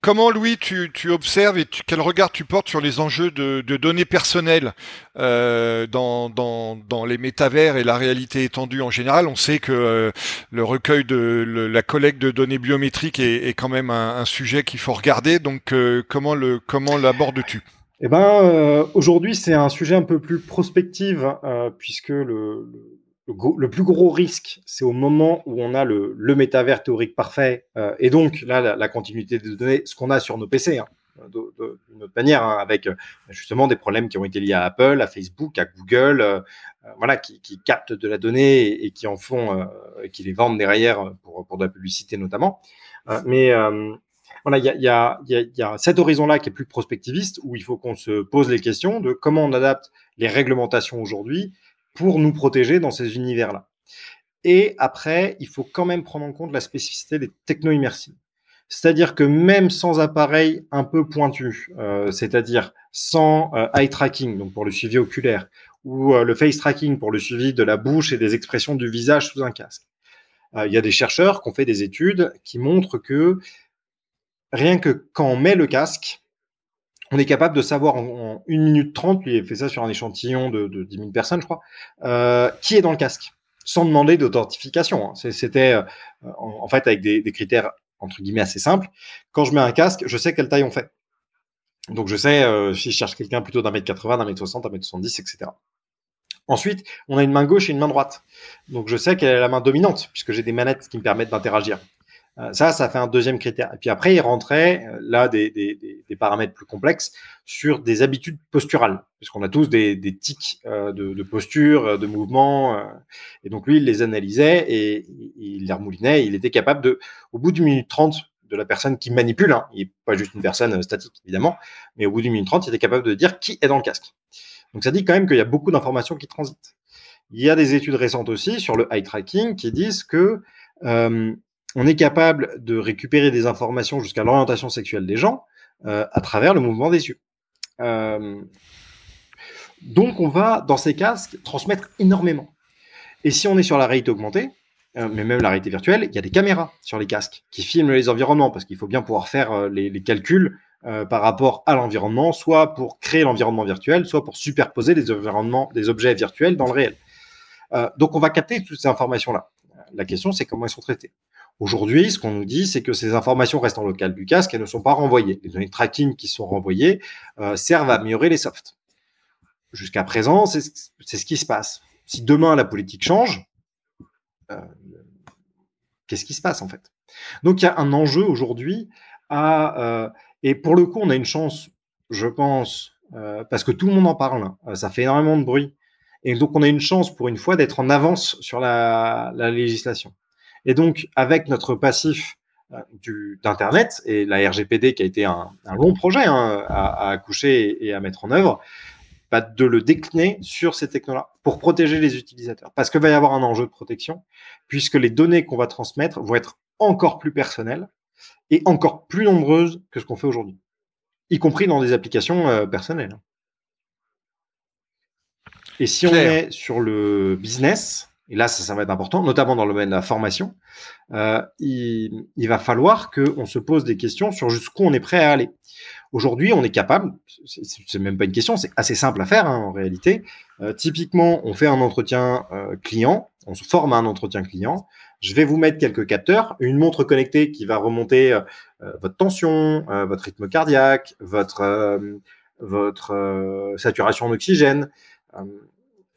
Comment, Louis, tu, tu observes et quel regard tu portes sur les enjeux de, données personnelles euh, dans, les métavers et la réalité étendue en général? On sait que euh, le recueil de la collecte de données biométriques est, quand même un, sujet qu'il faut regarder. Donc, euh, comment le comment l'abordes-tu? Eh ben, aujourd'hui, c'est un sujet un peu plus prospective puisque le le, plus gros risque, c'est au moment où on a le, le métavers théorique parfait, euh, et donc là, la, continuité des données, ce qu'on a sur nos PC, hein, d'une autre manière, hein, avec euh, justement des problèmes qui ont été liés à Apple, à Facebook, à Google, euh, voilà, qui, captent de la donnée et, et qui en font, euh, qui les vendent derrière pour, de la publicité notamment. mais voilà, il y a, cet horizon-là qui est plus prospectiviste, où il faut qu'on se pose les questions de comment on adapte les réglementations aujourd'hui pour nous protéger dans ces univers-là. Et après, il faut quand même prendre en compte la spécificité des techno-immersives. C'est-à-dire que même sans appareil un peu pointu, euh, c'est-à-dire sans euh, eye tracking, donc pour le suivi oculaire, ou euh, le face tracking pour le suivi de la bouche et des expressions du visage sous un casque, il y a des chercheurs qui ont fait des études qui montrent que rien que quand on met le casque, on est capable de savoir en, en 1 minute 30, lui a fait ça sur un échantillon de, de 10 000 personnes, je crois, euh, qui est dans le casque, sans demander d'authentification. Hein. C'était euh, en, fait avec des, des, critères entre guillemets assez simples. Quand je mets un casque, je sais quelle taille on fait. Donc je sais euh, si je cherche quelqu'un plutôt d'un mètre 80, d'un mètre 60, d'un mètre 70, etc. Ensuite, on a une main gauche et une main droite. Donc je sais quelle est la main dominante, puisque j'ai des manettes qui me permettent d'interagir. Euh, ça, ça fait un deuxième critère. Et puis après, il rentrait euh, là des, des, des, paramètres plus complexes sur des habitudes posturales, puisqu'on a tous des, des tics euh, de, de, posture, de mouvement. et donc lui, il les analysait et il les remoulinait. il était capable de, au bout d'une minute trente de la personne qui manipule, hein, il n'est pas juste une personne statique évidemment, mais au bout d'une minute trente, il était capable de dire qui est dans le casque. Donc ça dit quand même qu'il y a beaucoup d'informations qui transitent. Il y a des études récentes aussi sur le eye tracking qui disent que on est capable de récupérer des informations jusqu'à l'orientation sexuelle des gens euh, à travers le mouvement des yeux. Euh, donc, on va, dans ces casques, transmettre énormément. Et si on est sur la réalité augmentée, euh, mais même la réalité virtuelle, il y a des caméras sur les casques qui filment les environnements parce qu'il faut bien pouvoir faire les, les, calculs par rapport à l'environnement, soit pour créer l'environnement virtuel, soit pour superposer des environnements, des objets virtuels dans le réel. donc, on va capter toutes ces informations-là. La question, c'est comment elles sont traitées. Aujourd'hui, ce qu'on nous dit, c'est que ces informations restent en local du casque, elles ne sont pas renvoyées. Les données tracking qui sont renvoyées euh, servent à améliorer les softs. Jusqu'à présent, c'est ce qui se passe. Si demain la politique change, euh, qu'est-ce qui se passe en fait? Donc il y a un enjeu aujourd'hui euh, et pour le coup, on a une chance, je pense, parce que tout le monde en parle. Ça fait énormément de bruit. Et donc, on a une chance pour une fois d'être en avance sur la législation. Et donc, avec notre passif euh, d'Internet et la RGPD qui a été un, un long projet hein, à, à, accoucher et à mettre en œuvre, bah, de le décliner sur ces technologies pour protéger les utilisateurs. Parce qu'il va y avoir un enjeu de protection, puisque les données qu'on va transmettre vont être encore plus personnelles et encore plus nombreuses que ce qu'on fait aujourd'hui, y compris dans des applications euh, personnelles. Et si on est sur le business, et là ça, va être important, notamment dans le domaine de la formation, euh, il, va falloir qu'on se pose des questions sur jusqu'où on est prêt à aller. Aujourd'hui, on est capable, c'est même pas une question, c'est assez simple à faire hein, en réalité. Euh, typiquement, on fait un entretien euh, client, on se forme à un entretien client. Je vais vous mettre quelques capteurs, une montre connectée qui va remonter votre tension, votre rythme cardiaque, votre votre saturation d'oxygène,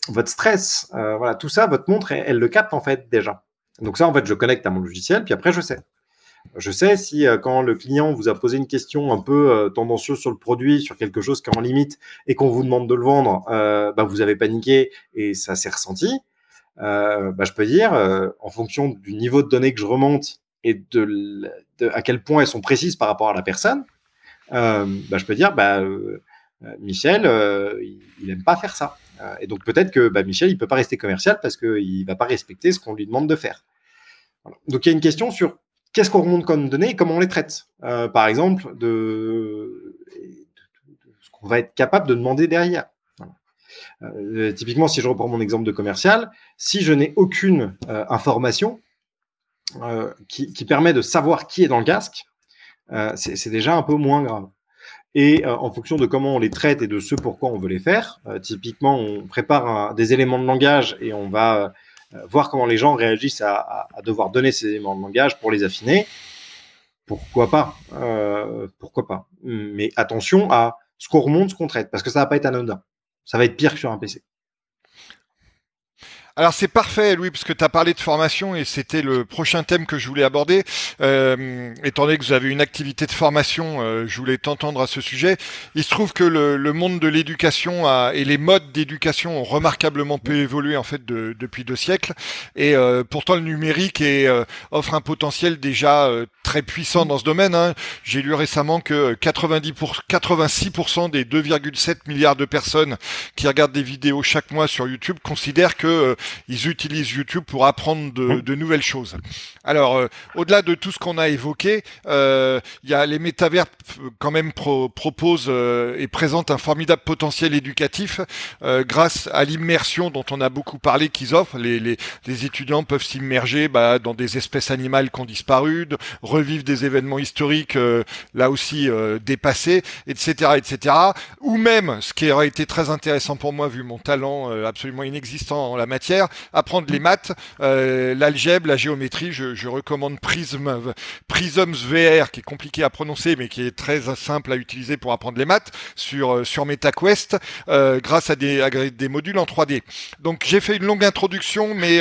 votre stress, voilà, tout ça, votre montre, elle, le capte en fait déjà. Donc ça, en fait, je connecte à mon logiciel, puis après, je sais. Je sais si euh, quand le client vous a posé une question un peu euh, tendancieuse sur le produit, sur quelque chose qui est en limite, et qu'on vous demande de le vendre, euh, bah, vous avez paniqué et ça s'est ressenti. Bah, je peux dire, en fonction du niveau de données que je remonte et de, à quel point elles sont précises par rapport à la personne, bah, je peux dire, bah, Michel, il n'aime pas faire ça. Et donc peut-être que bah, Michel, il peut pas rester commercial parce qu'il va pas respecter ce qu'on lui demande de faire. Donc il y a une question sur qu'est-ce qu'on remonte comme données et comment on les traite. Euh, par exemple, de, ce qu'on va être capable de demander derrière. Euh, typiquement, si je reprends mon exemple de commercial, si je n'ai aucune euh, information qui, permet de savoir qui est dans le casque, c'est déjà un peu moins grave. Et en fonction de comment on les traite et de ce pourquoi on veut les faire, typiquement, on prépare des éléments de langage et on va euh, voir comment les gens réagissent à, devoir donner ces éléments de langage pour les affiner. Pourquoi pas euh, Pourquoi pas Mais attention à ce qu'on remonte, ce qu'on traite, parce que ça va pas être anodin. Ça va être pire que sur un PC. Alors c'est parfait, Louis, parce que tu as parlé de formation et c'était le prochain thème que je voulais aborder. Euh, étant donné que vous avez une activité de formation, euh, je voulais t'entendre à ce sujet. Il se trouve que le, monde de l'éducation et les modes d'éducation ont remarquablement peu évolué en fait depuis deux siècles. Et euh, pourtant le numérique offre un potentiel déjà très puissant dans ce domaine. Hein. J'ai lu récemment que 90 pour, 86% des 2,7 milliards de personnes qui regardent des vidéos chaque mois sur YouTube considèrent que ils utilisent YouTube pour apprendre de, mmh. de nouvelles choses. Alors, euh, au-delà de tout ce qu'on a évoqué, euh, il y a les métavers quand même proposent euh, et présentent un formidable potentiel éducatif grâce à l'immersion dont on a beaucoup parlé qu'ils offrent. Les, les, les, étudiants peuvent s'immerger bah, dans des espèces animales qui ont disparu, de revivre des événements historiques là aussi dépassés, etc., etc. Ou même, ce qui aurait été très intéressant pour moi vu mon talent absolument inexistant en la matière, apprendre les maths, euh, l'algèbre, la géométrie. Je, recommande Prism, Prisms VR, qui est compliqué à prononcer, mais qui est très simple à utiliser pour apprendre les maths sur euh, sur MetaQuest, euh, grâce à des, des modules en 3D. Donc j'ai fait une longue introduction, mais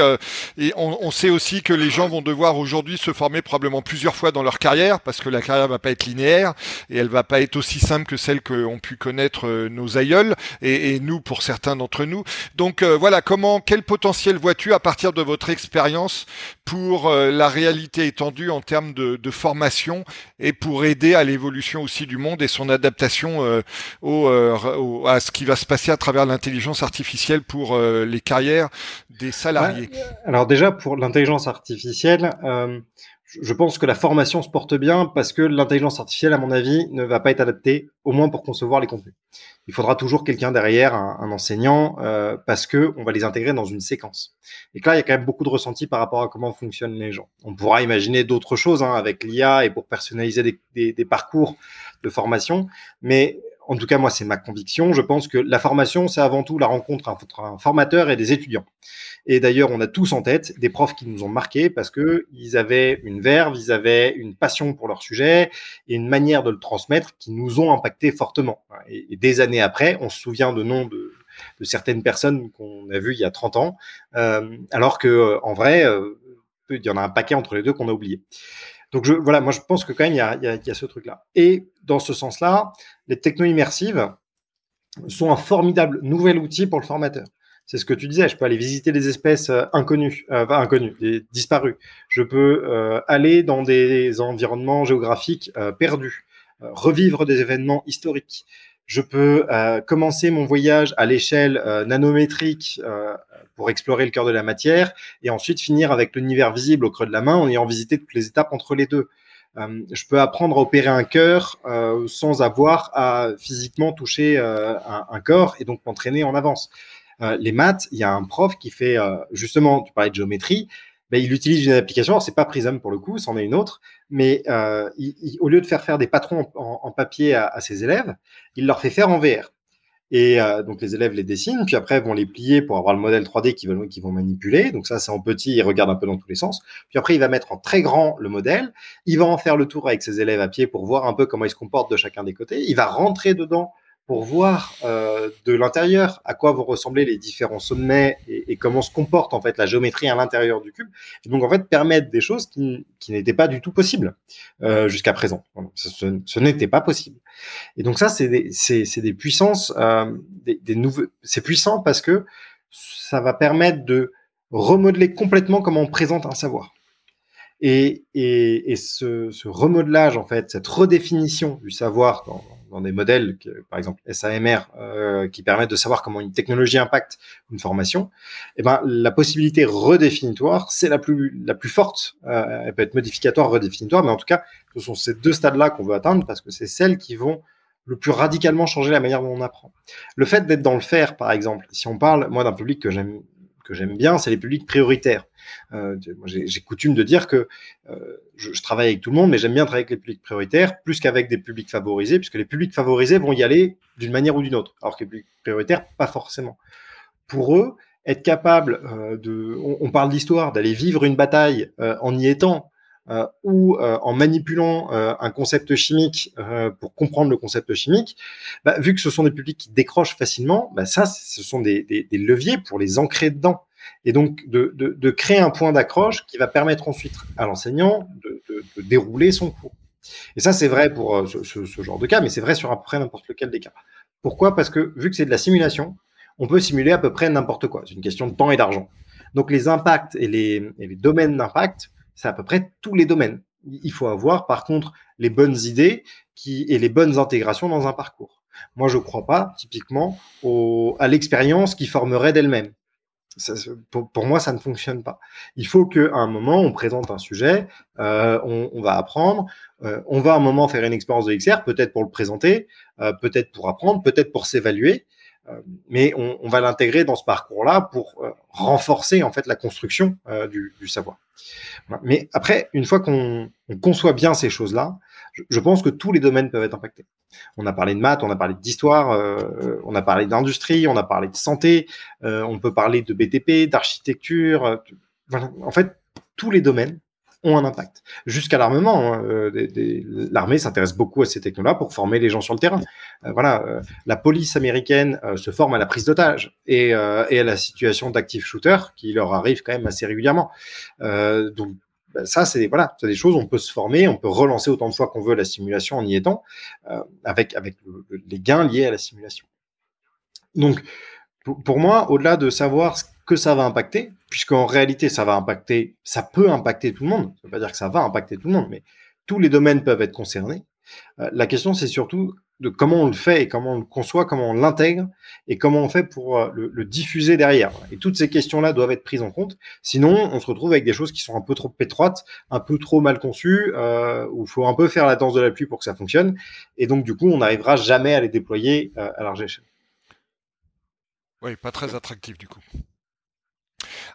et on, sait aussi que les gens vont devoir aujourd'hui se former probablement plusieurs fois dans leur carrière, parce que la carrière va pas être linéaire et elle va pas être aussi simple que celle qu'ont pu connaître nos aïeuls et, et nous pour certains d'entre nous. Donc voilà comment quel potentiel potentiel vois-tu à partir de votre expérience pour euh, la réalité étendue en termes de, formation et pour aider à l'évolution aussi du monde et son adaptation euh, euh, à ce qui va se passer à travers l'intelligence artificielle pour les carrières des salariés. Alors déjà, pour l'intelligence artificielle, je pense que la formation se porte bien parce que l'intelligence artificielle, à mon avis, ne va pas être adaptée, au moins pour concevoir les contenus. Il faudra toujours quelqu'un derrière, un, enseignant, euh, parce que on va les intégrer dans une séquence. Et que là, il y a quand même beaucoup de ressenti par rapport à comment fonctionnent les gens. On pourra imaginer d'autres choses hein, avec l'IA et pour personnaliser des, des, des parcours de formation, mais en tout cas, moi, c'est ma conviction. Je pense que la formation, c'est avant tout la rencontre entre un formateur et des étudiants. Et d'ailleurs, on a tous en tête des profs qui nous ont marqués parce que ils avaient une verve, ils avaient une passion pour leur sujet et une manière de le transmettre qui nous ont impacté fortement. Et, des années après, on se souvient de noms de, certaines personnes qu'on a vues il y a 30 ans, euh, alors que euh, en vrai, euh, il y en a un paquet entre les deux qu'on a oublié. Donc voilà, moi je pense que quand même il y a, ce truc-là. Et dans ce sens-là, les techno immersives sont un formidable nouvel outil pour le formateur. C'est ce que tu disais, je peux aller visiter des espèces euh, inconnues, euh, inconnues, disparues. Je peux euh, aller dans des environnements géographiques perdus, revivre des événements historiques. Je peux commencer mon voyage à l'échelle nanométrique pour explorer le cœur de la matière et ensuite finir avec l'univers visible au creux de la main en ayant visité toutes les étapes entre les deux. Euh, je peux apprendre à opérer un cœur euh, sans avoir à physiquement toucher euh, un, corps et donc m'entraîner en avance. les maths, il y a un prof qui fait justement, tu parlais de géométrie, ben, il utilise une application. C'est pas Prism pour le coup, c'en est une autre. Mais au lieu de faire faire des patrons en, papier à, ses élèves, il leur fait faire en VR. Et euh, donc les élèves les dessinent, puis après vont les plier pour avoir le modèle 3D qu'ils vont, vont manipuler. Donc ça, c'est en petit, ils regardent un peu dans tous les sens. Puis après, il va mettre en très grand le modèle. Il va en faire le tour avec ses élèves à pied pour voir un peu comment ils se comportent de chacun des côtés. Il va rentrer dedans pour voir euh, de l'intérieur à quoi vont ressembler les différents sommets et, comment se comporte en fait la géométrie à l'intérieur du cube. Et donc en fait permettre des choses qui, qui n'étaient pas du tout possibles euh, jusqu'à présent. Ce, ce, n'était pas possible. Et donc ça c'est des, des puissances, euh, des, des. C'est puissant parce que ça va permettre de remodeler complètement comment on présente un savoir. Et, ce, remodelage, en fait, cette redéfinition du savoir dans, des modèles, par exemple SAMR, euh, qui permettent de savoir comment une technologie impacte une formation, eh ben, la possibilité redéfinitoire, c'est la plus, la plus forte. Euh, elle peut être modificatoire, redéfinitoire, mais en tout cas, ce sont ces deux stades-là qu'on veut atteindre parce que c'est celles qui vont le plus radicalement changer la manière dont on apprend. Le fait d'être dans le faire, par exemple, si on parle, moi, d'un public que j'aime que j'aime bien, c'est les publics prioritaires. Euh, J'ai coutume de dire que euh, je, travaille avec tout le monde, mais j'aime bien travailler avec les publics prioritaires plus qu'avec des publics favorisés, puisque les publics favorisés vont y aller d'une manière ou d'une autre, alors que les publics prioritaires, pas forcément. Pour eux, être capable euh, de, on, parle d'histoire, d'aller vivre une bataille en y étant, euh, ou euh, en manipulant euh, un concept chimique pour comprendre le concept chimique, bah, vu que ce sont des publics qui décrochent facilement, bah, ça, ce sont des, des, des, leviers pour les ancrer dedans. Et donc, de, de, de créer un point d'accroche qui va permettre ensuite à l'enseignant de, de, dérouler son cours. Et ça, c'est vrai pour ce, ce, ce, genre de cas, mais c'est vrai sur à peu près n'importe lequel des cas. Pourquoi? Parce que vu que c'est de la simulation, on peut simuler à peu près n'importe quoi. C'est une question de temps et d'argent. Donc les impacts et les, et les domaines d'impact c'est à peu près tous les domaines. Il faut avoir, par contre, les bonnes idées qui, et les bonnes intégrations dans un parcours. Moi, je ne crois pas, typiquement, au, à l'expérience qui formerait d'elle-même. Pour, moi, ça ne fonctionne pas. Il faut qu'à un moment, on présente un sujet, euh, on, va apprendre, euh, on va à un moment faire une expérience de XR, peut-être pour le présenter, euh, peut-être pour apprendre, peut-être pour s'évaluer, mais on, on va l'intégrer dans ce parcours-là pour euh, renforcer en fait la construction euh, du, du, savoir. Mais après, une fois qu'on conçoit bien ces choses-là, je, je, pense que tous les domaines peuvent être impactés. On a parlé de maths, on a parlé d'histoire, euh, on a parlé d'industrie, on a parlé de santé, euh, on peut parler de BTP, d'architecture. Euh, voilà. En fait, tous les domaines ont un impact. Jusqu'à l'armement, hein, l'armée s'intéresse beaucoup à ces technos-là pour former les gens sur le terrain. Euh, voilà, euh, la police américaine euh, se forme à la prise d'otages et, et, à la situation d'active shooter qui leur arrive quand même assez régulièrement. donc ben, ça, c'est voilà, c'est des choses. On peut se former, on peut relancer autant de fois qu'on veut la simulation en y étant, avec avec le, les gains liés à la simulation. Donc, pour, pour moi, au-delà de savoir ce que ça va impacter, puisqu'en réalité, ça va impacter, ça peut impacter tout le monde. Ça veut pas dire que ça va impacter tout le monde, mais tous les domaines peuvent être concernés. Euh, la question, c'est surtout de comment on le fait et comment on le conçoit, comment on l'intègre et comment on fait pour euh, le, diffuser derrière. Et toutes ces questions-là doivent être prises en compte. Sinon, on se retrouve avec des choses qui sont un peu trop étroites, un peu trop mal conçues, euh, où il faut un peu faire la danse de la pluie pour que ça fonctionne. Et donc, du coup, on n'arrivera jamais à les déployer à large échelle. Oui, pas très attractif du coup.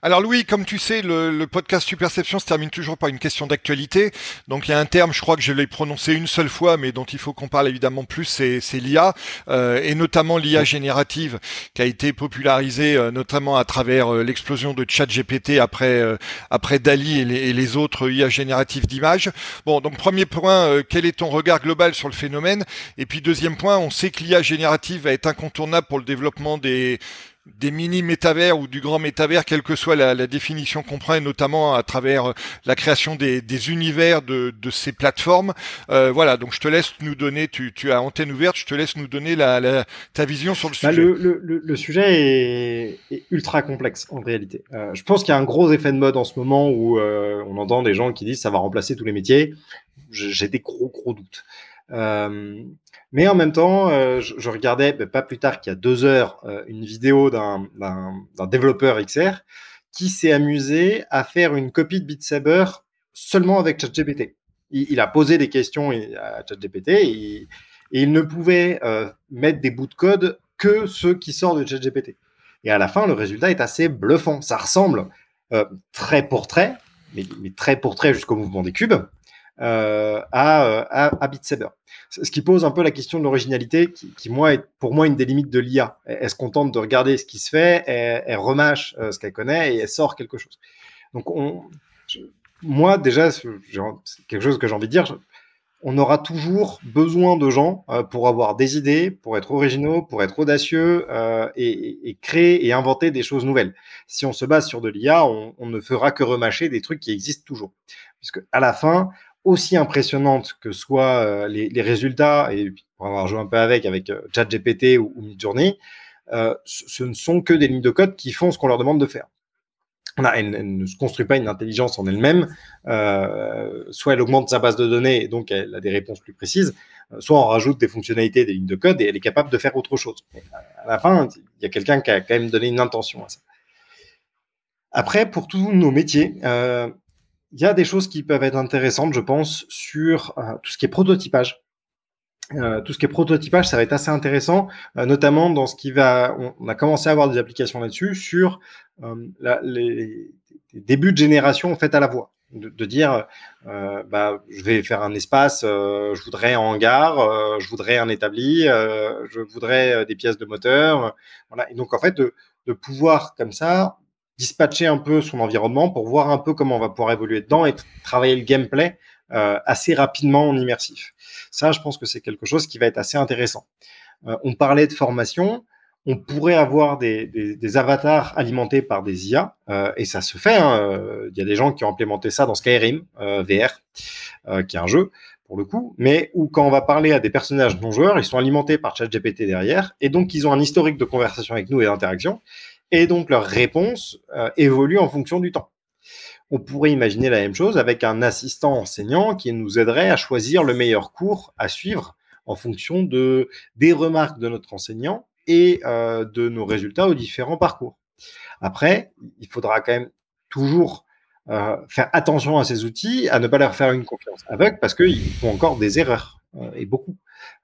Alors Louis, comme tu sais, le, le, podcast Superception se termine toujours par une question d'actualité. Donc il y a un terme, je crois que je l'ai prononcé une seule fois, mais dont il faut qu'on parle évidemment plus, c'est l'IA, euh, et notamment l'IA générative, qui a été popularisée euh, notamment à travers euh, l'explosion de ChatGPT après euh, après Dali et les, et les, autres IA génératives d'images. Bon, donc premier point, euh, quel est ton regard global sur le phénomène? Et puis deuxième point, on sait que l'IA générative va être incontournable pour le développement des des mini métavers ou du grand métavers, quelle que soit la, la définition qu'on prend, et notamment à travers euh, la création des, des univers de, de, ces plateformes. Euh, voilà, donc je te laisse nous donner, tu, tu, as antenne ouverte, je te laisse nous donner la, la ta vision sur le bah, sujet. Le, le, le, sujet est, est, ultra complexe en réalité. Euh, je pense qu'il y a un gros effet de mode en ce moment où euh, on entend des gens qui disent ça va remplacer tous les métiers. J'ai des gros gros doutes. Mais en même temps, euh, je, regardais bah, pas plus tard qu'il y a deux heures euh, une vidéo d'un développeur XR qui s'est amusé à faire une copie de Beat Saber seulement avec ChatGPT. Il, a posé des questions à ChatGPT et, il ne pouvait euh, mettre des bouts de code que ceux qui sortent de ChatGPT. Et à la fin, le résultat est assez bluffant. Ça ressemble trait pour trait, mais, mais trait pour trait jusqu'au mouvement des cubes, euh, à, à, à Beat Saber. Ce qui pose un peu la question de l'originalité, qui, qui, moi est pour moi une des limites de l'IA. Elle, se contente de regarder ce qui se fait, elle, remâche euh, ce qu'elle connaît et elle sort quelque chose. Donc moi déjà, c'est quelque chose que j'ai envie de dire. On aura toujours besoin de gens euh, pour avoir des idées, pour être originaux, pour être audacieux euh, et, et, créer et inventer des choses nouvelles. Si on se base sur de l'IA, on, on ne fera que remâcher des trucs qui existent toujours. Puisque à la fin, aussi impressionnante que soient euh, les, résultats, et pour avoir joué un peu avec, avec euh, ChatGPT ou, ou Midjourney, euh, ce ne sont que des lignes de code qui font ce qu'on leur demande de faire. Elle, ne se construit pas une intelligence en elle-même, soit elle augmente sa base de données et donc elle a des réponses plus précises, soit on rajoute des fonctionnalités, des lignes de code et elle est capable de faire autre chose. Et à la fin, il y a quelqu'un qui a quand même donné une intention à ça. Après, pour tous nos métiers, il y a des choses qui peuvent être intéressantes, je pense, sur euh, tout ce qui est prototypage. Euh, tout ce qui est prototypage, ça va être assez intéressant, euh, notamment dans ce qui va. On, a commencé à avoir des applications là-dessus sur euh, la, les, débuts de génération en fait à la voix. De, de dire, euh, bah, je vais faire un espace, je voudrais un hangar, je voudrais un établi, je voudrais des pièces de moteur, voilà. Et donc en fait de, de pouvoir comme ça dispatcher un peu son environnement pour voir un peu comment on va pouvoir évoluer dedans et travailler le gameplay euh, assez rapidement en immersif. Ça, je pense que c'est quelque chose qui va être assez intéressant. Euh, on parlait de formation. On pourrait avoir des, avatars alimentés par des IA, euh, et ça se fait. Hein. Il y a des gens qui ont implémenté ça dans Skyrim VR, qui est un jeu pour le coup, mais où quand on va parler à des personnages non joueurs, ils sont alimentés par ChatGPT derrière, et donc ils ont un historique de conversation avec nous et d'interaction, et donc leur réponse euh, évolue en fonction du temps. On pourrait imaginer la même chose avec un assistant enseignant qui nous aiderait à choisir le meilleur cours à suivre en fonction de des remarques de notre enseignant et euh, de nos résultats aux différents parcours. Après, il faudra quand même toujours euh, faire attention à ces outils, à ne pas leur faire une confiance aveugle parce qu'ils font encore des erreurs et beaucoup.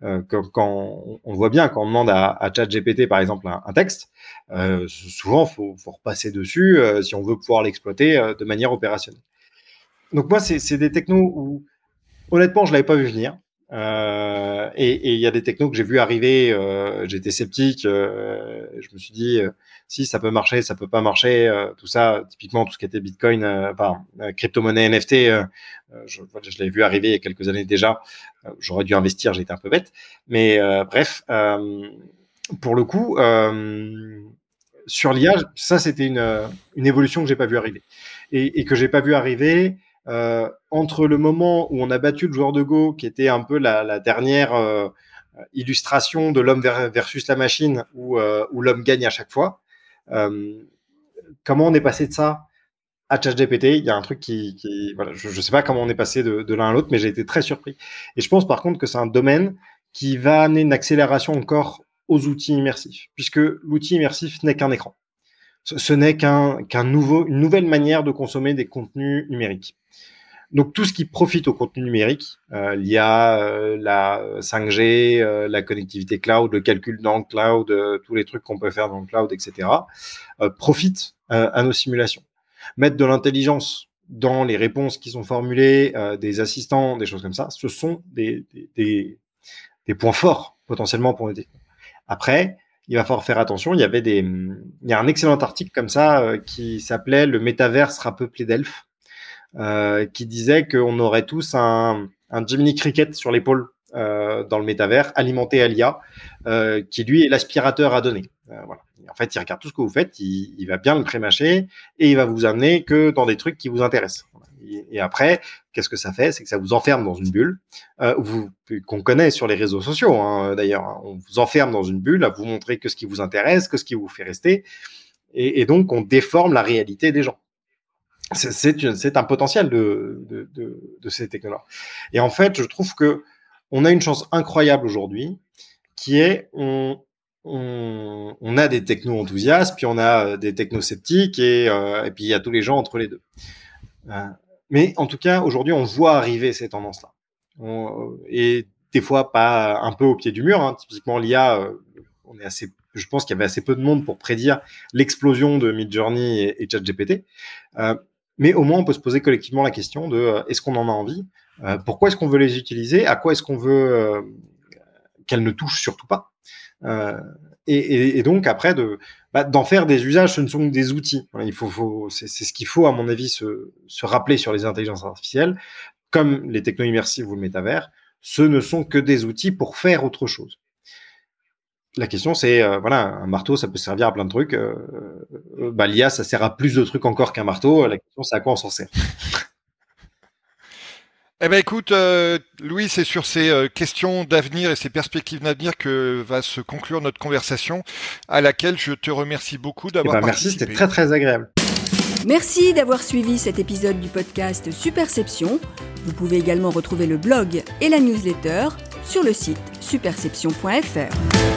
Euh, quand, quand, on voit bien quand on demande à, ChatGPT par exemple un, texte, euh, souvent faut, faut repasser dessus euh, si on veut pouvoir l'exploiter euh, de manière opérationnelle. Donc moi c'est des technos où honnêtement je l'avais pas vu venir. Euh, et il y a des technos que j'ai vu arriver, euh, j'étais sceptique, euh, je me suis dit si ça peut marcher, ça peut pas marcher, tout ça, typiquement tout ce qui était Bitcoin, enfin crypto-monnaie NFT, je, je l'avais vu arriver il y a quelques années déjà, j'aurais dû investir, j'étais un peu bête, mais bref, pour le coup, sur l'IA, ça c'était une, une évolution que j'ai pas vu arriver. Et, et que j'ai pas vu arriver euh, entre le moment où on a battu le joueur de Go, qui était un peu la, dernière euh, illustration de l'homme versus la machine, où, euh, où l'homme gagne à chaque fois, comment on est passé de ça à ChatGPT? Il y a un truc qui, voilà, je ne sais pas comment on est passé de, l'un à l'autre, mais j'ai été très surpris. Et je pense par contre que c'est un domaine qui va amener une accélération encore aux outils immersifs, puisque l'outil immersif n'est qu'un écran. Ce, n'est qu'un qu'un nouveau, une nouvelle manière de consommer des contenus numériques. Donc tout ce qui profite au contenu numérique, euh, l'IA, euh, la 5G, euh, la connectivité cloud, le calcul dans le cloud, euh, tous les trucs qu'on peut faire dans le cloud, etc., euh, profite à nos simulations. Mettre de l'intelligence dans les réponses qui sont formulées, des assistants, des choses comme ça, ce sont des, points forts potentiellement pour nos. Après, il va falloir faire attention. Il y avait des, il y a un excellent article comme ça qui s'appelait "Le métavers sera peuplé d'elfes" qui disait qu'on aurait tous un, un Jiminy Cricket sur l'épaule euh, dans le métavers, alimenté à l'IA, euh, qui lui est l'aspirateur à donner. Euh, voilà. En fait, il regarde tout ce que vous faites, il, il va bien le prémâcher et il va vous amener que dans des trucs qui vous intéressent. Et, après, qu'est-ce que ça fait? C'est que ça vous enferme dans une bulle, euh, qu'on connaît sur les réseaux sociaux hein, d'ailleurs. Hein. On vous enferme dans une bulle à vous montrer que ce qui vous intéresse, que ce qui vous fait rester. Et donc, on déforme la réalité des gens c'est un potentiel de, ces technologies. Et en fait, je trouve que on a une chance incroyable aujourd'hui, qui est on, a des techno-enthousiastes, puis on a des techno-sceptiques, euh, et puis il y a tous les gens entre les deux. Euh, mais en tout cas, aujourd'hui, on voit arriver ces tendances-là. Et des fois, pas un peu au pied du mur. Hein. Typiquement, l'IA, euh, on est assez je pense qu'il y avait assez peu de monde pour prédire l'explosion de Midjourney et, ChatGPT. Euh, mais au moins, on peut se poser collectivement la question de euh, est-ce qu'on en a envie? Euh, Pourquoi est-ce qu'on veut les utiliser? À quoi est-ce qu'on veut euh, qu'elles ne touchent surtout pas? Et, donc après de bah, d'en faire des usages, ce ne sont que des outils. il faut c'est ce qu'il faut à mon avis se, se rappeler sur les intelligences artificielles, comme les techno immersives ou le métavers. Ce ne sont que des outils pour faire autre chose la question c'est euh, voilà un marteau ça peut servir à plein de trucs euh, euh, bah, l'IA ça sert à plus de trucs encore qu'un marteau la question c'est à quoi on s'en sert eh ben écoute, euh, Louis, c'est sur ces euh, questions d'avenir et ces perspectives d'avenir que va se conclure notre conversation, à laquelle je te remercie beaucoup d'avoir eh ben, participé. Merci, c'était très très agréable. Merci d'avoir suivi cet épisode du podcast Superception. Vous pouvez également retrouver le blog et la newsletter sur le site superception.fr.